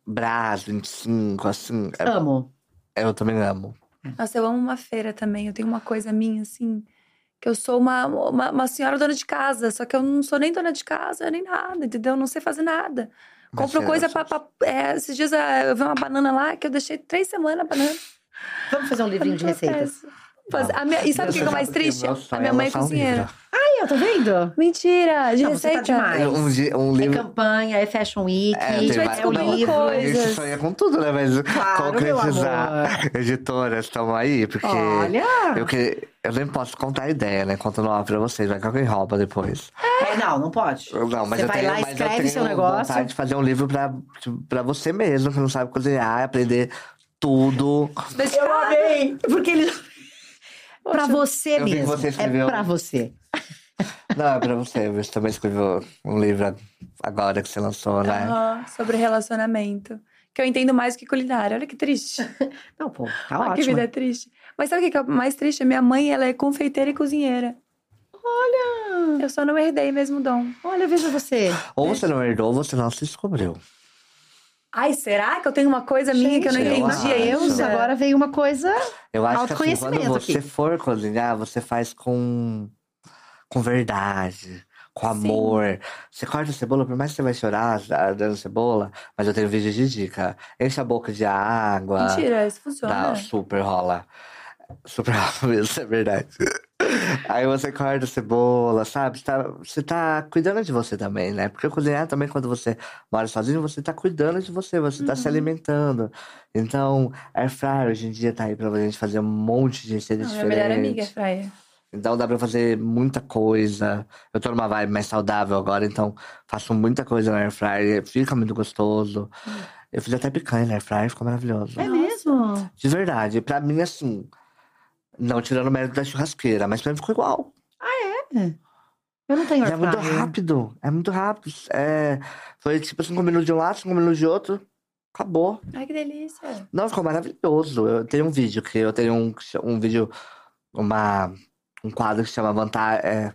Brás 25, assim. É- Amo. eu também amo. Nossa, eu amo uma feira também. Eu tenho uma coisa minha, assim, que eu sou uma, uma, uma senhora dona de casa, só que eu não sou nem dona de casa, nem nada, entendeu? Eu não sei fazer nada. Mas Compro coisa pra. pra- é, esses dias ah, eu vi uma banana lá que eu deixei três semanas a banana. Vamos fazer um livrinho de receitas. Fazer- a minha- e sabe o que que é o mais triste? A minha é mãe é um cozinheira. livro. Aí, ó, tá vendo? Mentira, de Não, você tá receita. demais. Um, um É livro. campanha, é Fashion Week, É, A gente vai é descobrindo livro. A gente coisas. sonha com tudo, né? Mas Claro, meu concretizar. Editoras, estão aí, porque. Olha! Eu, que, eu nem posso contar a ideia, né? Contando lá pra vocês, vai que alguém rouba depois. É, não, não pode. Eu- Não, mas Você eu vai tenho, lá, mas eu escreve tenho seu negócio. vontade de fazer um livro pra, pra você mesmo, que não sabe cozinhar, aprender tudo. Dedicado. amei! Porque ele. pra você eu que mesmo. você É escreveu. pra você. Não, é pra você. Você também escreveu um livro agora que você lançou, né? aham, sobre relacionamento. Que eu entendo mais do que culinária. Olha que triste. Não, pô, tá Olha que ótimo. vida triste. Mas sabe o que é o mais triste? Minha mãe, ela é confeiteira e cozinheira. Olha! Eu só não herdei mesmo o dom. Olha, veja você. Ou você não herdou, ou você não se descobriu. Ai, será que eu tenho uma coisa minha que eu não Gente, eu entendi acho. Deus, ainda? agora veio uma coisa. Eu acho que assim, quando você aqui. for cozinhar, você faz com, com verdade, com amor. Você corta a cebola, por mais que você vai chorar ah, dando cebola, mas eu tenho vídeo de dica. Enche a boca de água. Mentira, isso funciona. Dá, super rola. Super rola mesmo, é verdade. Aí você corta a cebola, sabe? Você tá, você tá cuidando de você também, né? Porque cozinhar também, quando você mora sozinho, você tá cuidando de você, você tá se Uhum. alimentando. Então, Air Fryer hoje em dia tá aí pra gente fazer um monte de receitas Não, minha melhor amiga é fraia. Então dá pra fazer muita coisa. Eu tô numa vibe mais saudável agora, então faço muita coisa no Air Fryer, fica muito gostoso. Eu fiz até picanha no Air Fryer, ficou maravilhoso. É mesmo? De verdade, pra mim, assim, não tirando o mérito da churrasqueira, mas pra mim ficou igual. é? Eu não tenho é muito rápido. É muito rápido. É, foi tipo cinco minutos de um lado, cinco minutos de outro. Acabou. Ai, que delícia. Não, ficou maravilhoso. Eu tenho um vídeo que eu tenho um, um vídeo, uma, um quadro que chama Vantar, é,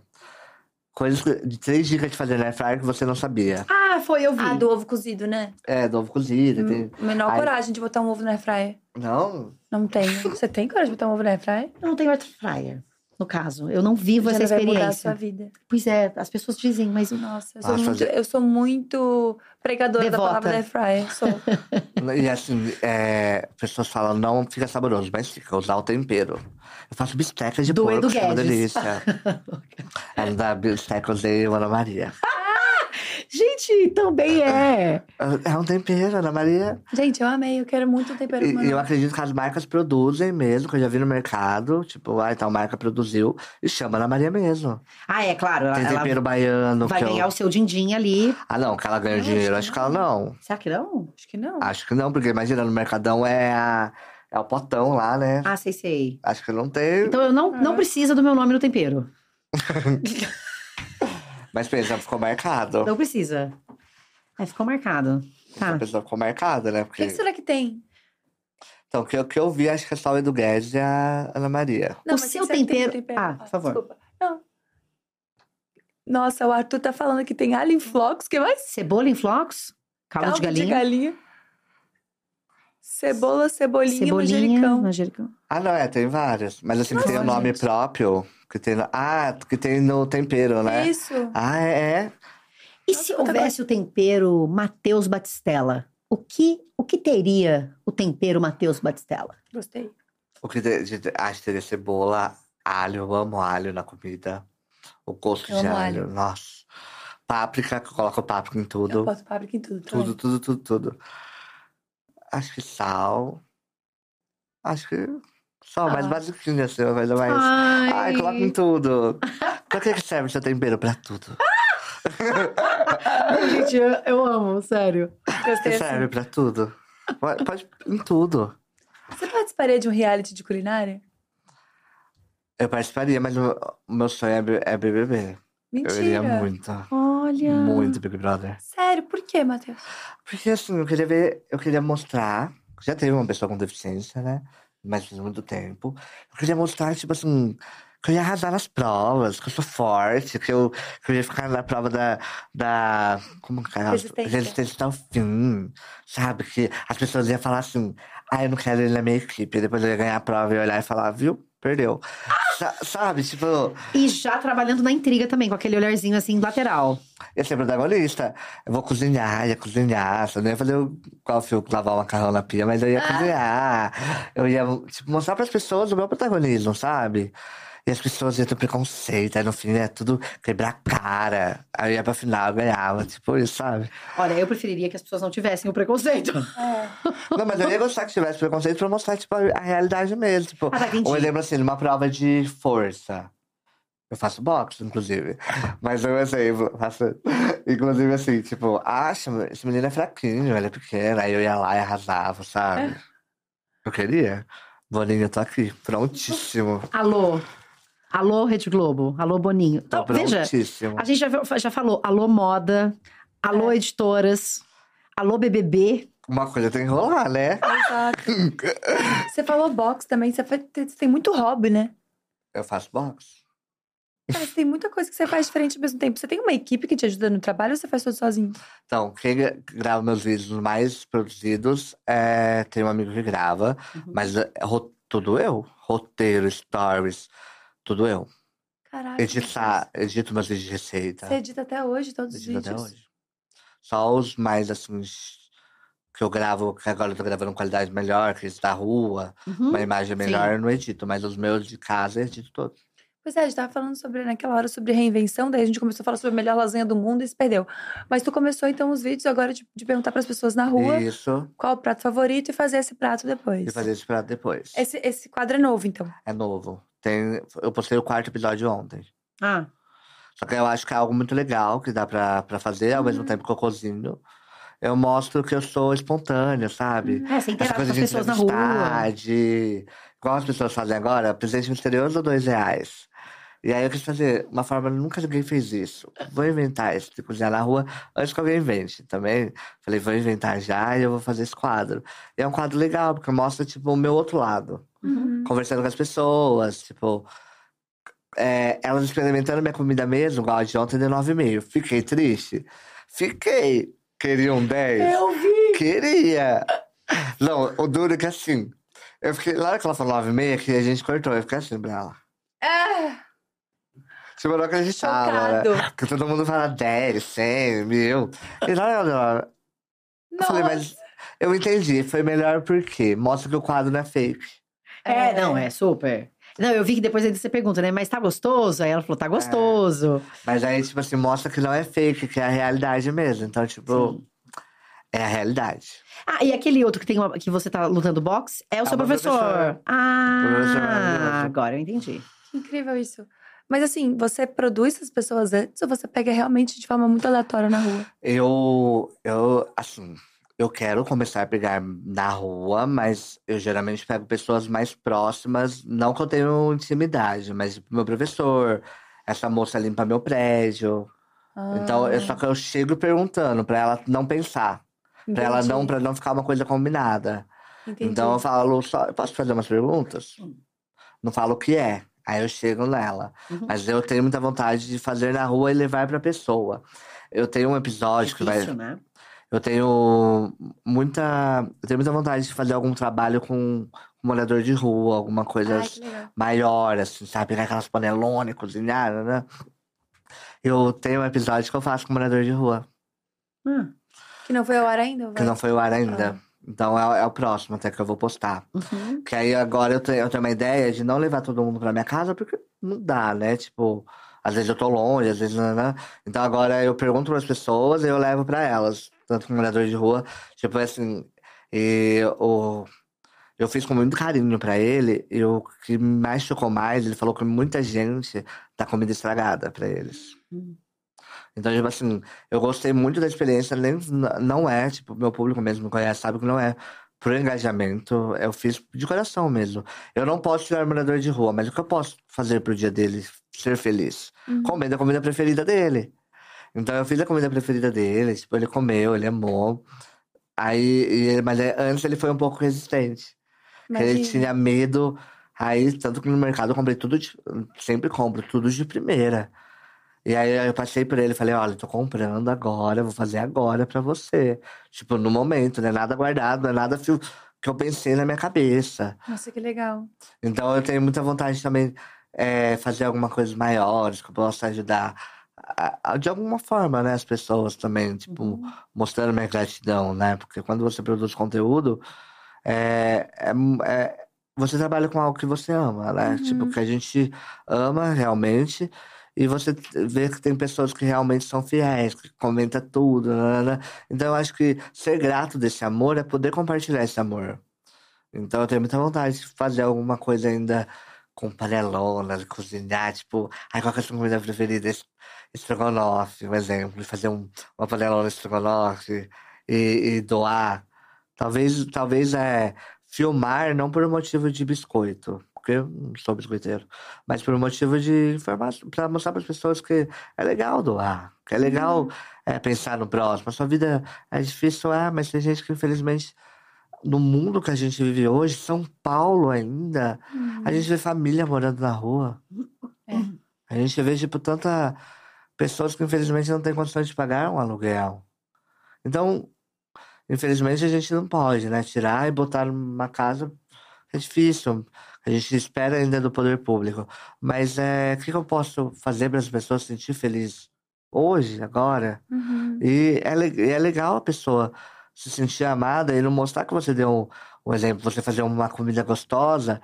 coisas de três dicas de fazer na airfryer que você não sabia. Ah, foi, eu vi. Ah, do ovo cozido, né? É, do ovo cozido. tem- Menor Ai. coragem de botar um ovo na airfryer. Não, Não tenho. Você tem coragem de botar um ovo na airfryer? Eu não tenho airfryer, no caso. Eu não vivo Já essa vai mudar a experiência. sua vida. Pois é, as pessoas dizem, mas Nossa, eu sou, Nossa, muito, fazer- eu sou muito pregadora Devota. da palavra da airfryer. Sou. E assim, é, pessoas falam, não fica saboroso, mas fica, usar o tempero. Eu faço bisteca de Do porco, é uma delícia. é, da bisteca eu usei o Ana Maria. Gente, também é. É um tempero, Ana Maria. Gente, eu amei. Eu quero muito tempero E, eu acredito que as marcas produzem mesmo, que eu já vi no mercado. Tipo, ah, tal marca produziu e chama Ana Maria mesmo. Ah, é claro. Ela, Tem ela tempero baiano. vai que eu- ganhar o seu din-din ali. Ah, não, que ela ganha acho dinheiro. que Acho que ela não. Será que não? Acho que não. Acho que não, porque imagina, no Mercadão é, a, é o potão lá, né? Ah, sei, sei. Acho que não tem. Então eu não, não É. precisa do meu nome no tempero. Mas pensa, ficou marcado. Não precisa. É, ficou marcado. Tá. A pessoa ficou marcada, né? O que, Porque... que será que tem? Então, o que, eu- que eu vi, acho que é só o Edu Guedes e a Ana Maria. Não, O seu que será que tem no tempero- Ah, por favor. Desculpa. Não. Nossa, o Arthur tá falando que tem alho em flocos. que mais? Cebola em flocos. Caldo, de galinha. Cebola, cebolinha, Cebolinha. manjericão. manjericão. Ah, não, é, tem várias. Mas assim, tem o Nossa, nome gente. próprio. Que tem no... Ah, que tem no tempero, né? Isso. Ah, é, é. E Nossa, se houvesse o tempero Mateus Batistella? O que, o que teria o tempero Mateus Batistella? Gostei. O que de, acho que teria cebola, alho. Eu amo alho na comida. O gosto Eu de alho. alho. Nossa. Páprica, que eu coloco páprica em Eu tudo. boto páprica em tudo. Tudo, tudo, tudo, tudo. Acho que sal. Acho que só mais Ah. assim, uma coisa mais. Ai, Ai, coloca em tudo. pra que que serve seu tempero? Pra tudo. Gente, eu, eu amo, sério. Gostei assim. serve pra tudo. Pode, pode em tudo. Você participaria de um reality de culinária? Eu participaria, mas o, meu sonho é, B- é BBB. Eu iria Mentira. muito. Olha. Muito Big Brother. Sério, por quê, Matheus? Porque assim, eu queria ver, eu queria mostrar. Já teve uma pessoa com deficiência, né? Mas faz muito tempo. Eu queria mostrar, tipo assim, que eu ia arrasar nas provas, que eu sou forte, que eu, que eu ia ficar na prova da. da como que é? Resistência. Resistência até o fim. Sabe? Que as pessoas iam falar assim, ah, eu não quero ele na minha equipe. E depois eu ia ganhar a prova e olhar e falar, viu? Perdeu. Sa- sabe? Tipo. E já trabalhando na intriga também, com aquele olharzinho assim lateral. Eu ser protagonista. Eu vou cozinhar, ia cozinhar. Só não ia fazer o qual fio lavar o macarrão na pia, mas eu ia cozinhar. Eu ia, tipo, mostrar pras pessoas o meu protagonismo, sabe? E as pessoas iam ter preconceito, aí no fim ia tudo quebrar a cara. Aí eu ia pra final, eu ganhava, tipo isso, sabe? Olha, eu preferiria que as pessoas não tivessem o preconceito. É. Não, mas eu ia gostar que tivesse preconceito pra mostrar, tipo, a, realidade mesmo. Tipo, Ah, tá, entendi. um exemplo assim, numa prova de força. Eu faço boxe, inclusive. Mas eu exemplo, faço. Inclusive assim, tipo, acha, esse menino é fraquinho, ele é pequeno. Aí eu ia lá e arrasava, sabe? Eu queria. Boninho, eu tô aqui, prontíssimo. Alô? Alô, Rede Globo? Alô, Boninho? Tô Então, veja, a gente já, já falou alô, moda, alô, editoras, alô, BBB. Uma coisa tem que rolar, né? Exato. você falou boxe também. Você, faz- você tem muito hobby, né? Eu faço boxe. Mas tem muita coisa que você faz diferente ao mesmo tempo. Você tem uma equipe que te ajuda no trabalho ou você faz tudo sozinho? Então, quem gra- grava meus vídeos mais produzidos é. Tem um amigo que grava, Uhum. mas é ro- tudo eu. Roteiro, stories, tudo eu. Caraca. Editar, edito meus vídeos de receita. Você edita até hoje todos os Edito vídeos? até hoje. Só os mais assim. os Que eu gravo, que agora eu tô gravando qualidade melhor, que esse da rua, Uhum. uma imagem melhor, eu não edito, mas os meus de casa eu edito todos. Pois é, a gente tava falando sobre, naquela hora, sobre reinvenção, daí a gente começou a falar sobre a melhor lasanha do mundo e se perdeu. Mas tu começou, então, os vídeos agora de, de perguntar pras pessoas na rua Isso, qual o prato favorito e fazer esse prato depois. e fazer esse prato depois. Esse, esse quadro é novo, então. É novo. Tem, eu postei o quarto episódio ontem. Ah, Só que eu acho que é algo muito legal que dá pra, pra fazer, ao mesmo Uhum. tempo que eu cozinho. Eu mostro que eu sou espontâneo, sabe? é, você Essa interage com as pessoas na rua. Igual as pessoas fazem agora, presente misterioso ou dois reais? E aí eu quis fazer uma forma, nunca ninguém fez isso. Vou inventar isso de cozinhar na rua antes que alguém invente também. Falei, vou inventar já e eu vou fazer esse quadro. E é um quadro legal, porque mostra, tipo, o meu outro lado. Uhum. Conversando com as pessoas, tipo. é, elas experimentando minha comida mesmo, igual a de ontem deu 9,5. Fiquei triste? Fiquei. Queria um 10? Eu vi! Queria! Não, o duro é que assim. Eu fiquei. Na hora que ela falou 9,5, que a gente cortou, eu fiquei assim pra ela. É, Tipo, eu não acreditava, né? chocado. Porque todo mundo fala 10, 100, mil. E na hora dela, eu falei, mas eu entendi. Foi melhor porque mostra que o quadro não é fake. É, não, é super. Não, eu vi que depois aí você pergunta, né? Mas tá gostoso? Aí ela falou, tá gostoso. Mas aí, tipo assim, mostra que não é fake, que é a realidade mesmo. Então, tipo, Sim. é a realidade. Ah, e aquele outro que, tem uma- que você tá lutando boxe é o É seu professor. professor. Ah, Professor maravilhoso. agora eu entendi. Que incrível isso. Mas assim, você produz essas pessoas antes ou você pega realmente de forma muito aleatória na rua? Eu, eu, assim, eu quero começar a pegar na rua, mas eu geralmente pego pessoas mais próximas, não que eu tenho intimidade, mas tipo, meu professor, essa moça limpa meu prédio. Então, eu, só que eu chego perguntando pra ela não pensar, pra ela não, para não ficar uma coisa combinada. entendi. Então eu falo só, posso fazer umas perguntas? Não falo o que é. Aí eu chego nela. Uhum. Mas eu tenho muita vontade de fazer na rua e levar pra pessoa. Eu tenho um episódio que vai. Difícil, né? Eu tenho muita. Eu tenho muita vontade de fazer algum trabalho com um morador de rua, alguma coisa Ai, maior, assim, sabe? Pegar aquelas panelonas, cozinhar, né? Eu tenho um episódio que eu faço com morador de rua, Ah, Que não foi ao ar ainda? que não foi o ar ainda. Então é, é o próximo até que eu vou postar. uhum. Que aí agora eu tenho, eu tenho uma ideia de não levar todo mundo pra minha casa, porque não dá, né? Tipo, às vezes eu tô longe, às vezes. Né? né? Então agora eu pergunto pras pessoas e eu levo pra elas, tanto com morador de rua. Tipo assim, e o. Eu fiz com muito carinho pra ele, e o que mais chocou mais, ele falou que muita gente dá comida estragada pra eles. Hum. Então, tipo assim, eu gostei muito da experiência, nem, não é, tipo, meu público mesmo me conhece, sabe que não é por engajamento, eu fiz de coração mesmo. Eu não posso tirar o morador de rua, mas o que eu posso fazer pro dia dele ser feliz? Uhum. Comendo a comida preferida dele. Então eu fiz a comida preferida dele, tipo, ele comeu, ele amou. Aí, mas é- antes ele foi um pouco resistente. Ele tinha medo. Aí, tanto que no mercado eu comprei tudo, de, sempre compro tudo de primeira. E aí eu passei por ele e falei, olha, tô comprando agora, vou fazer agora pra você. Tipo, no momento, não é nada guardado, não é nada que eu pensei na minha cabeça. Nossa, que legal. Então eu tenho muita vontade também é, fazer alguma coisa maiores que eu possa ajudar de alguma forma, né, as pessoas também, tipo, mostrando minha gratidão, né? Porque quando você produz conteúdo, é, é, é- você trabalha com algo que você ama, né? Tipo, que a gente ama realmente. E você vê que tem pessoas que realmente são fiéis, que comentam tudo, né, né? Então eu acho que ser grato desse amor é poder compartilhar esse amor. Então eu tenho muita vontade de fazer alguma coisa ainda com panelona, de cozinhar, tipo, ai, qual que é a sua comida preferida? Es- Estrogonofe, um exemplo, fazer um, uma panelona estrogonofe e, e doar. Talvez, talvez é filmar não por um motivo de biscoito, porque eu não sou biscoiteiro, mas por um motivo de informação, para mostrar para as pessoas que é legal doar, que é legal é, pensar no próximo. A sua vida é difícil, é, mas tem gente que infelizmente no mundo que a gente vive hoje, São Paulo ainda, a gente vê família morando na rua. É. A gente vê, tipo, tanta pessoas que infelizmente não têm condições de pagar um aluguel. Então, infelizmente a gente não pode, né? Tirar e botar numa casa é difícil. A gente espera ainda do poder público. Mas é, o que eu posso fazer para as pessoas se sentir feliz hoje, agora? Uhum. E é, é legal a pessoa se sentir amada e não mostrar que você deu um, um exemplo, você fazer uma comida gostosa.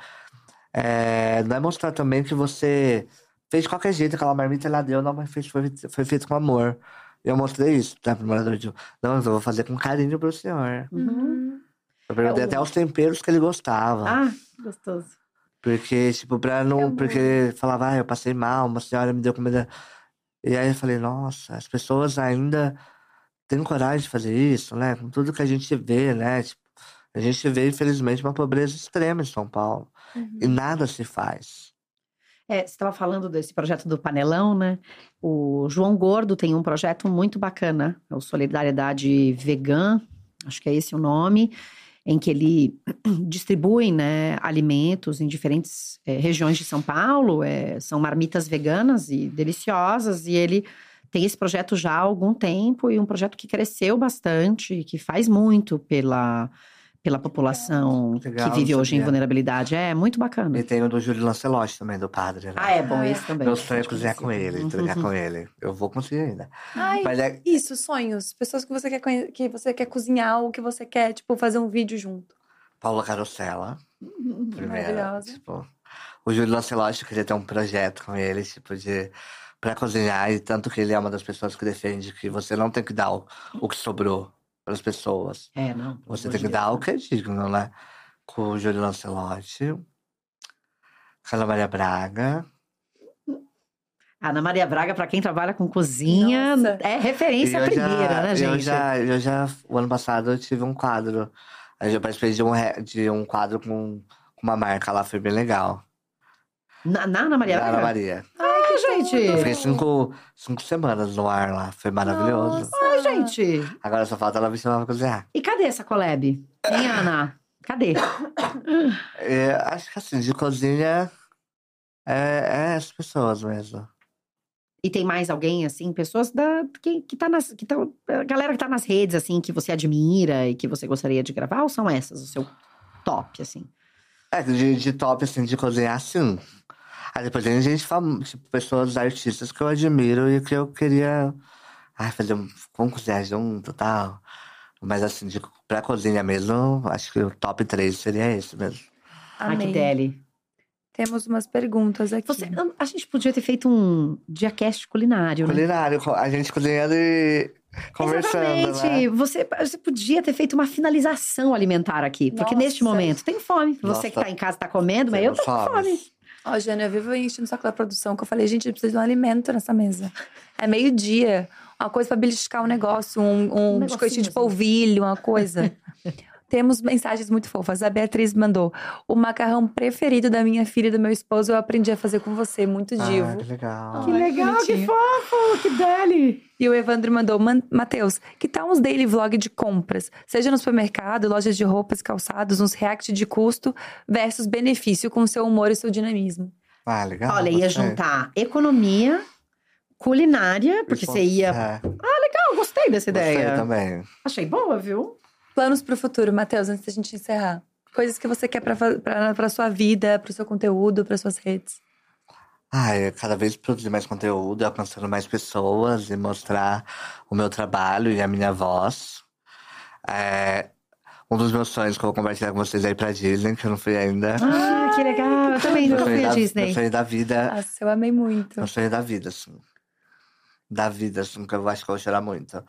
É, não é mostrar também que você fez de qualquer jeito, aquela marmita ela deu, não, mas fez, foi, foi feito com amor. Eu mostrei isso, tá, pro morador de. Não, eu vou fazer com carinho pro senhor. Uhum. Eu perguntei É o- até os temperos que ele gostava. Ah, gostoso. Porque, tipo, pra não. Porque falava, ah, eu passei mal, uma senhora me deu comida. E aí eu falei, nossa, as pessoas ainda têm coragem de fazer isso, né? Com tudo que a gente vê, né? Tipo, a gente vê, infelizmente, uma pobreza extrema em São Paulo. E Uhum. nada se faz. É, você estava falando desse projeto do panelão, né? O João Gordo tem um projeto muito bacana, é o Solidariedade Vegan, acho que é esse o nome, em que ele distribui né, alimentos em diferentes é, regiões de São Paulo. É, são marmitas veganas e deliciosas, e ele tem esse projeto já há algum tempo e um projeto que cresceu bastante, que faz muito pela pela população Legal, que vive hoje em vulnerabilidade. É muito bacana. E tem o do Júlio Lancelotti também, do padre, né? Ah, é bom esse também. Meu sonho é cozinhar com ele, Uhum. treinar com ele. Eu vou conseguir ainda. Ai, Mas é, isso, sonhos. Pessoas que você quer conhe- que você quer cozinhar ou que você quer, tipo, fazer um vídeo junto. Paula Carosella, primeiro. Maravilhosa. Tipo, o Júlio Lancelotti, eu queria ter um projeto com ele, tipo, de... Pra cozinhar, e tanto que ele é uma das pessoas que defende que você não tem que dar o, o que sobrou para as pessoas. É, não. Você tem que dar o que é digno, né? Com o Júlio Lancelotti, Carla Maria Braga, Ana Maria Braga, para quem trabalha com cozinha, Nossa. é referência eu primeira, já, né, gente? Eu já, eu já, o ano passado eu tive um quadro. Aí eu participei de um, de um quadro com, com uma marca lá, foi bem legal. Na, na Ana Maria Ana Braga? Maria. Ai, gente! Eu fiquei cinco, cinco semanas no ar lá, foi maravilhoso. Ai, gente! Agora só falta ela me chamar pra cozinhar. E cadê essa collab? Hein, Ana? Cadê? É, acho que assim, de cozinha é, é as pessoas mesmo. E tem mais alguém, assim, pessoas da, que, que tá nas. Que tá, galera que tá nas redes, assim, que você admira e que você gostaria de gravar, ou são essas, o seu top, assim? É, de, de top, assim, de cozinhar, sim. Aí depois tem gente famosa, tipo, pessoas artistas que eu admiro e que eu queria ai, fazer um. Cozinhar junto e tal. Mas assim, de, pra cozinha mesmo, acho que o top 3 seria esse mesmo. Que Amei. deli. Temos umas perguntas aqui. Você, a gente podia ter feito um diacast culinário, né? Culinário, a gente cozinhando e conversando, Exatamente. né? Você, você podia ter feito uma finalização alimentar aqui. Porque Nossa. neste momento tem fome. Você que Nossa. tá em casa tá comendo, mas eu tô com Temos fome. Ó, Jana, eu vivo enchendo o saco da produção, que eu falei, gente, precisa de um alimento nessa mesa. É meio-dia. Uma coisa pra beliscar um negócio, um, um, negocinho, biscoitinho de assim. polvilho, uma coisa. Temos mensagens muito fofas. A Beatriz mandou: O macarrão preferido da minha filha e do meu esposo eu aprendi a fazer com você, muito Ah, divo. que legal. Que Ai, legal, que bonitinho. fofo, que deli. E o Evandro mandou, "Man- Matheus, que tal uns daily vlog de compras? Seja no supermercado, lojas de roupas, calçados, uns react de custo versus benefício com seu humor e seu dinamismo. Ah, legal. Olha, ia gostei. juntar economia, culinária, porque você ia. É, Ah, eu gostei dessa gostei ideia. também. Achei boa, viu? Planos pro futuro, Matheus, antes da gente encerrar. Coisas que você quer pra sua vida, pro seu conteúdo, para suas redes. Ah, é cada vez produzir mais conteúdo, alcançando mais pessoas e mostrar o meu trabalho e a minha voz. É, um dos meus sonhos que eu vou compartilhar com vocês é ir pra Disney, que eu não fui ainda. Ah, que legal. Eu também nunca fui da- Disney. Meu sonho da vida. Nossa, eu amei muito. Meu sonho da vida, assim. Da vida, assim, que eu acho que eu vou chorar muito.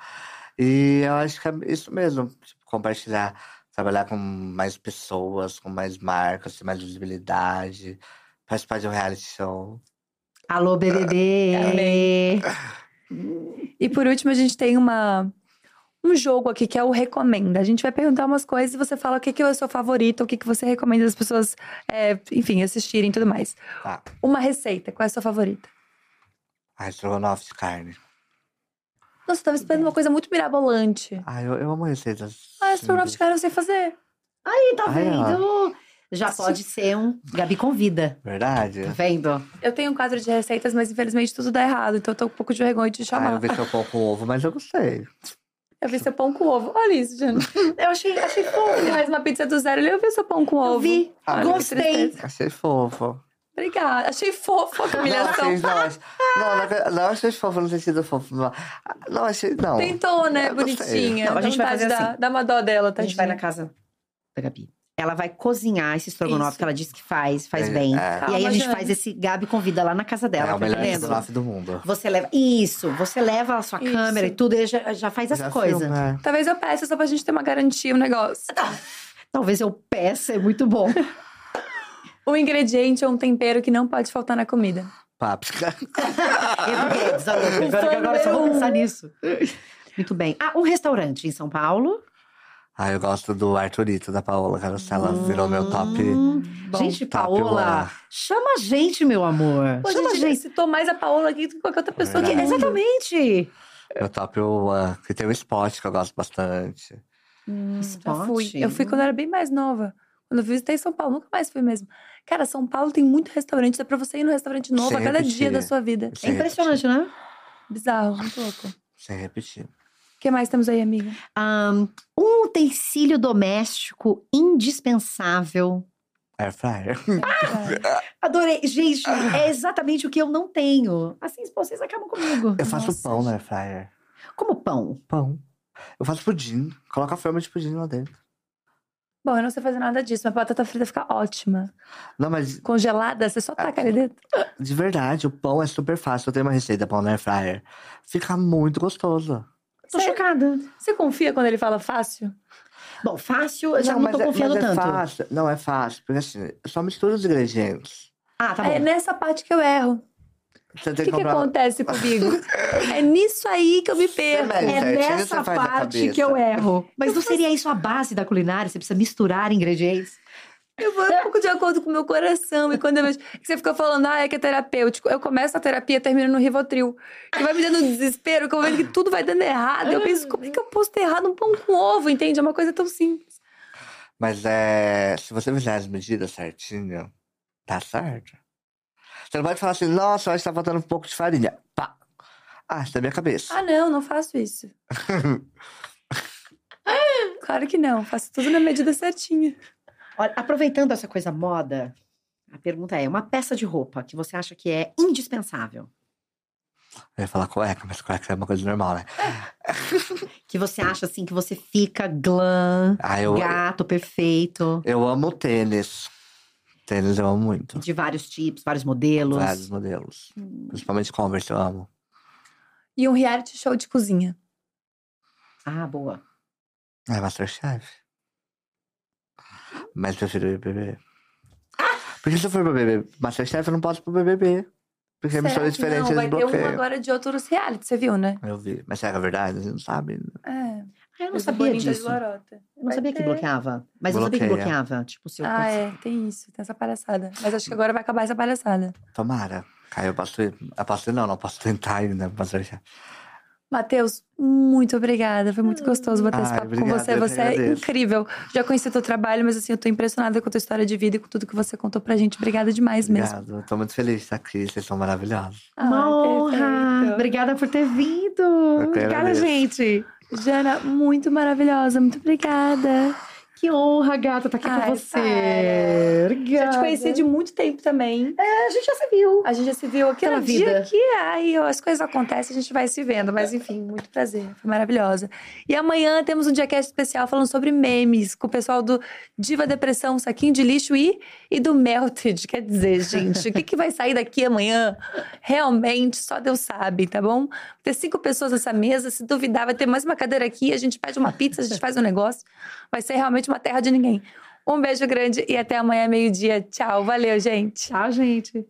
E eu acho que é isso mesmo. Compartilhar, trabalhar com mais pessoas, com mais marcas, ter mais visibilidade, participar de um reality show. Alô, BBB. Amei. E por último, a gente tem uma, um jogo aqui que é o Recomenda. A gente vai perguntar umas coisas e você fala o que, que é o seu favorito, o que, que você recomenda as pessoas, é, enfim, assistirem e tudo mais. Tá. Uma receita, qual é a sua favorita? Ai, estrogonofe de carne. Nossa, eu tava esperando uma coisa muito mirabolante. Ai, eu, eu amo receitas. Ah, carne eu sei fazer. Aí, tá Ai, ó. vendo? Já pode ser um Gabi Convida. Verdade? Tá vendo? Eu tenho um quadro de receitas, mas infelizmente tudo dá errado. Então eu tô com um pouco de vergonha de te Ah, chamar. eu vi seu pão com ovo, mas eu gostei. Eu vi seu pão com ovo. Olha isso, Jana. Eu achei, achei fofo. Ele faz uma pizza do zero. Ele, eu vi seu pão com ovo. Eu vi. Ah, que Gostei. Achei fofo. Obrigada. Achei fofo a Não, humilhação. achei, não, achei, não, não, não achei fofo no sentido fofo. Não, não achei, não. Tentou, né? Gostei. Bonitinha. Não, a gente vai fazer da- assim. Dá uma dó dela, A tadinha. gente vai na casa da Gabi. Ela vai cozinhar esse estrogonofe Isso. que ela disse que faz, faz É, bem. é. e aí Calma, a gente Jana. faz esse Gabi convida lá na casa dela, é o tá melhor estrogonofe do mundo. Você leva. Isso, você leva a sua Isso. câmera e tudo, e já, já faz essa Já coisa. filma, é. Talvez eu peça só pra gente ter uma garantia, um negócio. Talvez eu peça, é muito bom. Um ingrediente ou um tempero que não pode faltar na comida. Páprica. Everguedes, agora, agora, agora eu só vou pensar nisso. Muito bem. Ah, um restaurante em São Paulo. Ah, eu gosto do Arthurito, da Paola Carosella. Ela virou meu top. Hum, Bom, gente, top Paola, one. chama a gente, meu amor. Pô, chama a gente gente. citou mais a Paola aqui do que qualquer outra pessoa. Que- Exatamente. Meu top one. Que tem o Spot, que eu gosto bastante. Hum, Spot. fui. Eu fui quando eu era bem mais nova. Quando eu visitei São Paulo, nunca mais fui mesmo. Cara, São Paulo tem muito restaurante. Dá pra você ir no restaurante novo a cada dia da sua vida. É impressionante, né? Bizarro, muito louco. O Sem repetir. que mais temos aí, amiga? Ahn, um utensílio doméstico indispensável. Air fryer. Adorei. Gente, é exatamente o que eu não tenho. Assim, vocês acabam comigo. Eu faço Nossa, pão na Air fryer. Como pão. Pão. Eu faço pudim. Coloca a forma de pudim lá dentro. Bom, eu não sei fazer nada disso, mas a batata frita fica ótima. Não, mas Congelada, você só taca ali dentro. de verdade, o pão é super fácil. Eu tenho uma receita pão na Air fryer. Fica muito gostoso. Tô Sério? chocada. Você confia quando ele fala fácil? Bom, fácil, eu já não, mas tô é- confiando mas é tanto. fácil. Não, é fácil. Porque assim, eu só misturo os ingredientes. Ah, tá bom. É nessa parte que eu erro. O que, comprar. acontece comigo? é nisso aí que eu me perco. É certinho, nessa parte que eu erro. Mas não seria isso a base da culinária? Você precisa misturar ingredientes? Eu vou um pouco de acordo com o meu coração. E quando eu vejo que você fica falando, ah, é que é terapêutico. Eu começo a terapia e termino no Rivotril. Que vai me dando desespero, que eu vendo que tudo vai dando errado. Eu penso, como é que eu posso ter errado um pão com ovo, entende? É uma coisa tão simples. Mas é. Se você fizer as medidas certinho, tá certo. Você não pode falar assim, nossa, acho que tá faltando um pouco de farinha. Pá! Ah, isso é minha cabeça. Ah, não, não faço isso. claro que não. Faço tudo na medida certinha. Olha, aproveitando essa coisa moda, a pergunta é: uma peça de roupa que você acha que é indispensável? Eu ia falar cueca, mas cueca é uma coisa normal, né? Que você acha assim que você fica glam, Ah, eu, gato, perfeito, eu amo tênis. Tênis eu amo muito. de vários tipos, vários modelos. Vários modelos. Principalmente Converse, eu amo. E um reality show de cozinha. Ah, boa. É Masterchef. Mas prefiro BBB. Porque se eu for pro BBB, Masterchef, eu não posso ir pro BBB. Porque Será é que diferente, não? Vai ter um agora de outros reality, você viu, né? Eu vi. Mas será que é verdade? A gente não sabe. É. Ah, eu não Mas sabia disso. Lorota. Eu não Vai sabia que ter. bloqueava. Mas eu sabia que Bloqueia. bloqueava. Tipo, se eu Ah, é, tem isso, tem essa palhaçada. Mas acho que agora vai acabar essa palhaçada. Tomara. Aí eu posso. Eu posso não, não posso tentar né? pro Masterchef. Matheus, muito obrigada. Foi muito gostoso bater esse Ai, papo com obrigado, você. eu que Você é incrível. Já conheci o teu trabalho, mas assim, eu tô impressionada com a tua história de vida e com tudo que você contou pra gente. Obrigada demais mesmo. Obrigado. Tô muito feliz de estar aqui. Vocês são maravilhosos. Uma Ai, honra! perfeito. Obrigada por ter vindo! que Obrigada, agradeço. gente! Jana, muito maravilhosa. Muito obrigada. Que honra, gata, estar aqui Ai, com você. para. Obrigada. Já te conheci de muito tempo também. É, a gente já se viu. A gente já se viu Pela dia vida. que aí as coisas acontecem, a gente vai se vendo. Mas enfim, muito prazer. Foi maravilhosa. E amanhã temos um diacast especial falando sobre memes com o pessoal do Diva Depressão, Saquinho de Lixo e, e do Melted. Quer dizer, gente, o que, que vai sair daqui amanhã? Realmente, só Deus sabe, tá bom? Ter cinco pessoas nessa mesa. Se duvidar, vai ter mais uma cadeira aqui. A gente pede uma pizza, a gente faz um negócio. Vai ser realmente uma terra de ninguém. Um beijo grande e até amanhã, meio-dia. Tchau. Valeu, gente. Tchau, gente.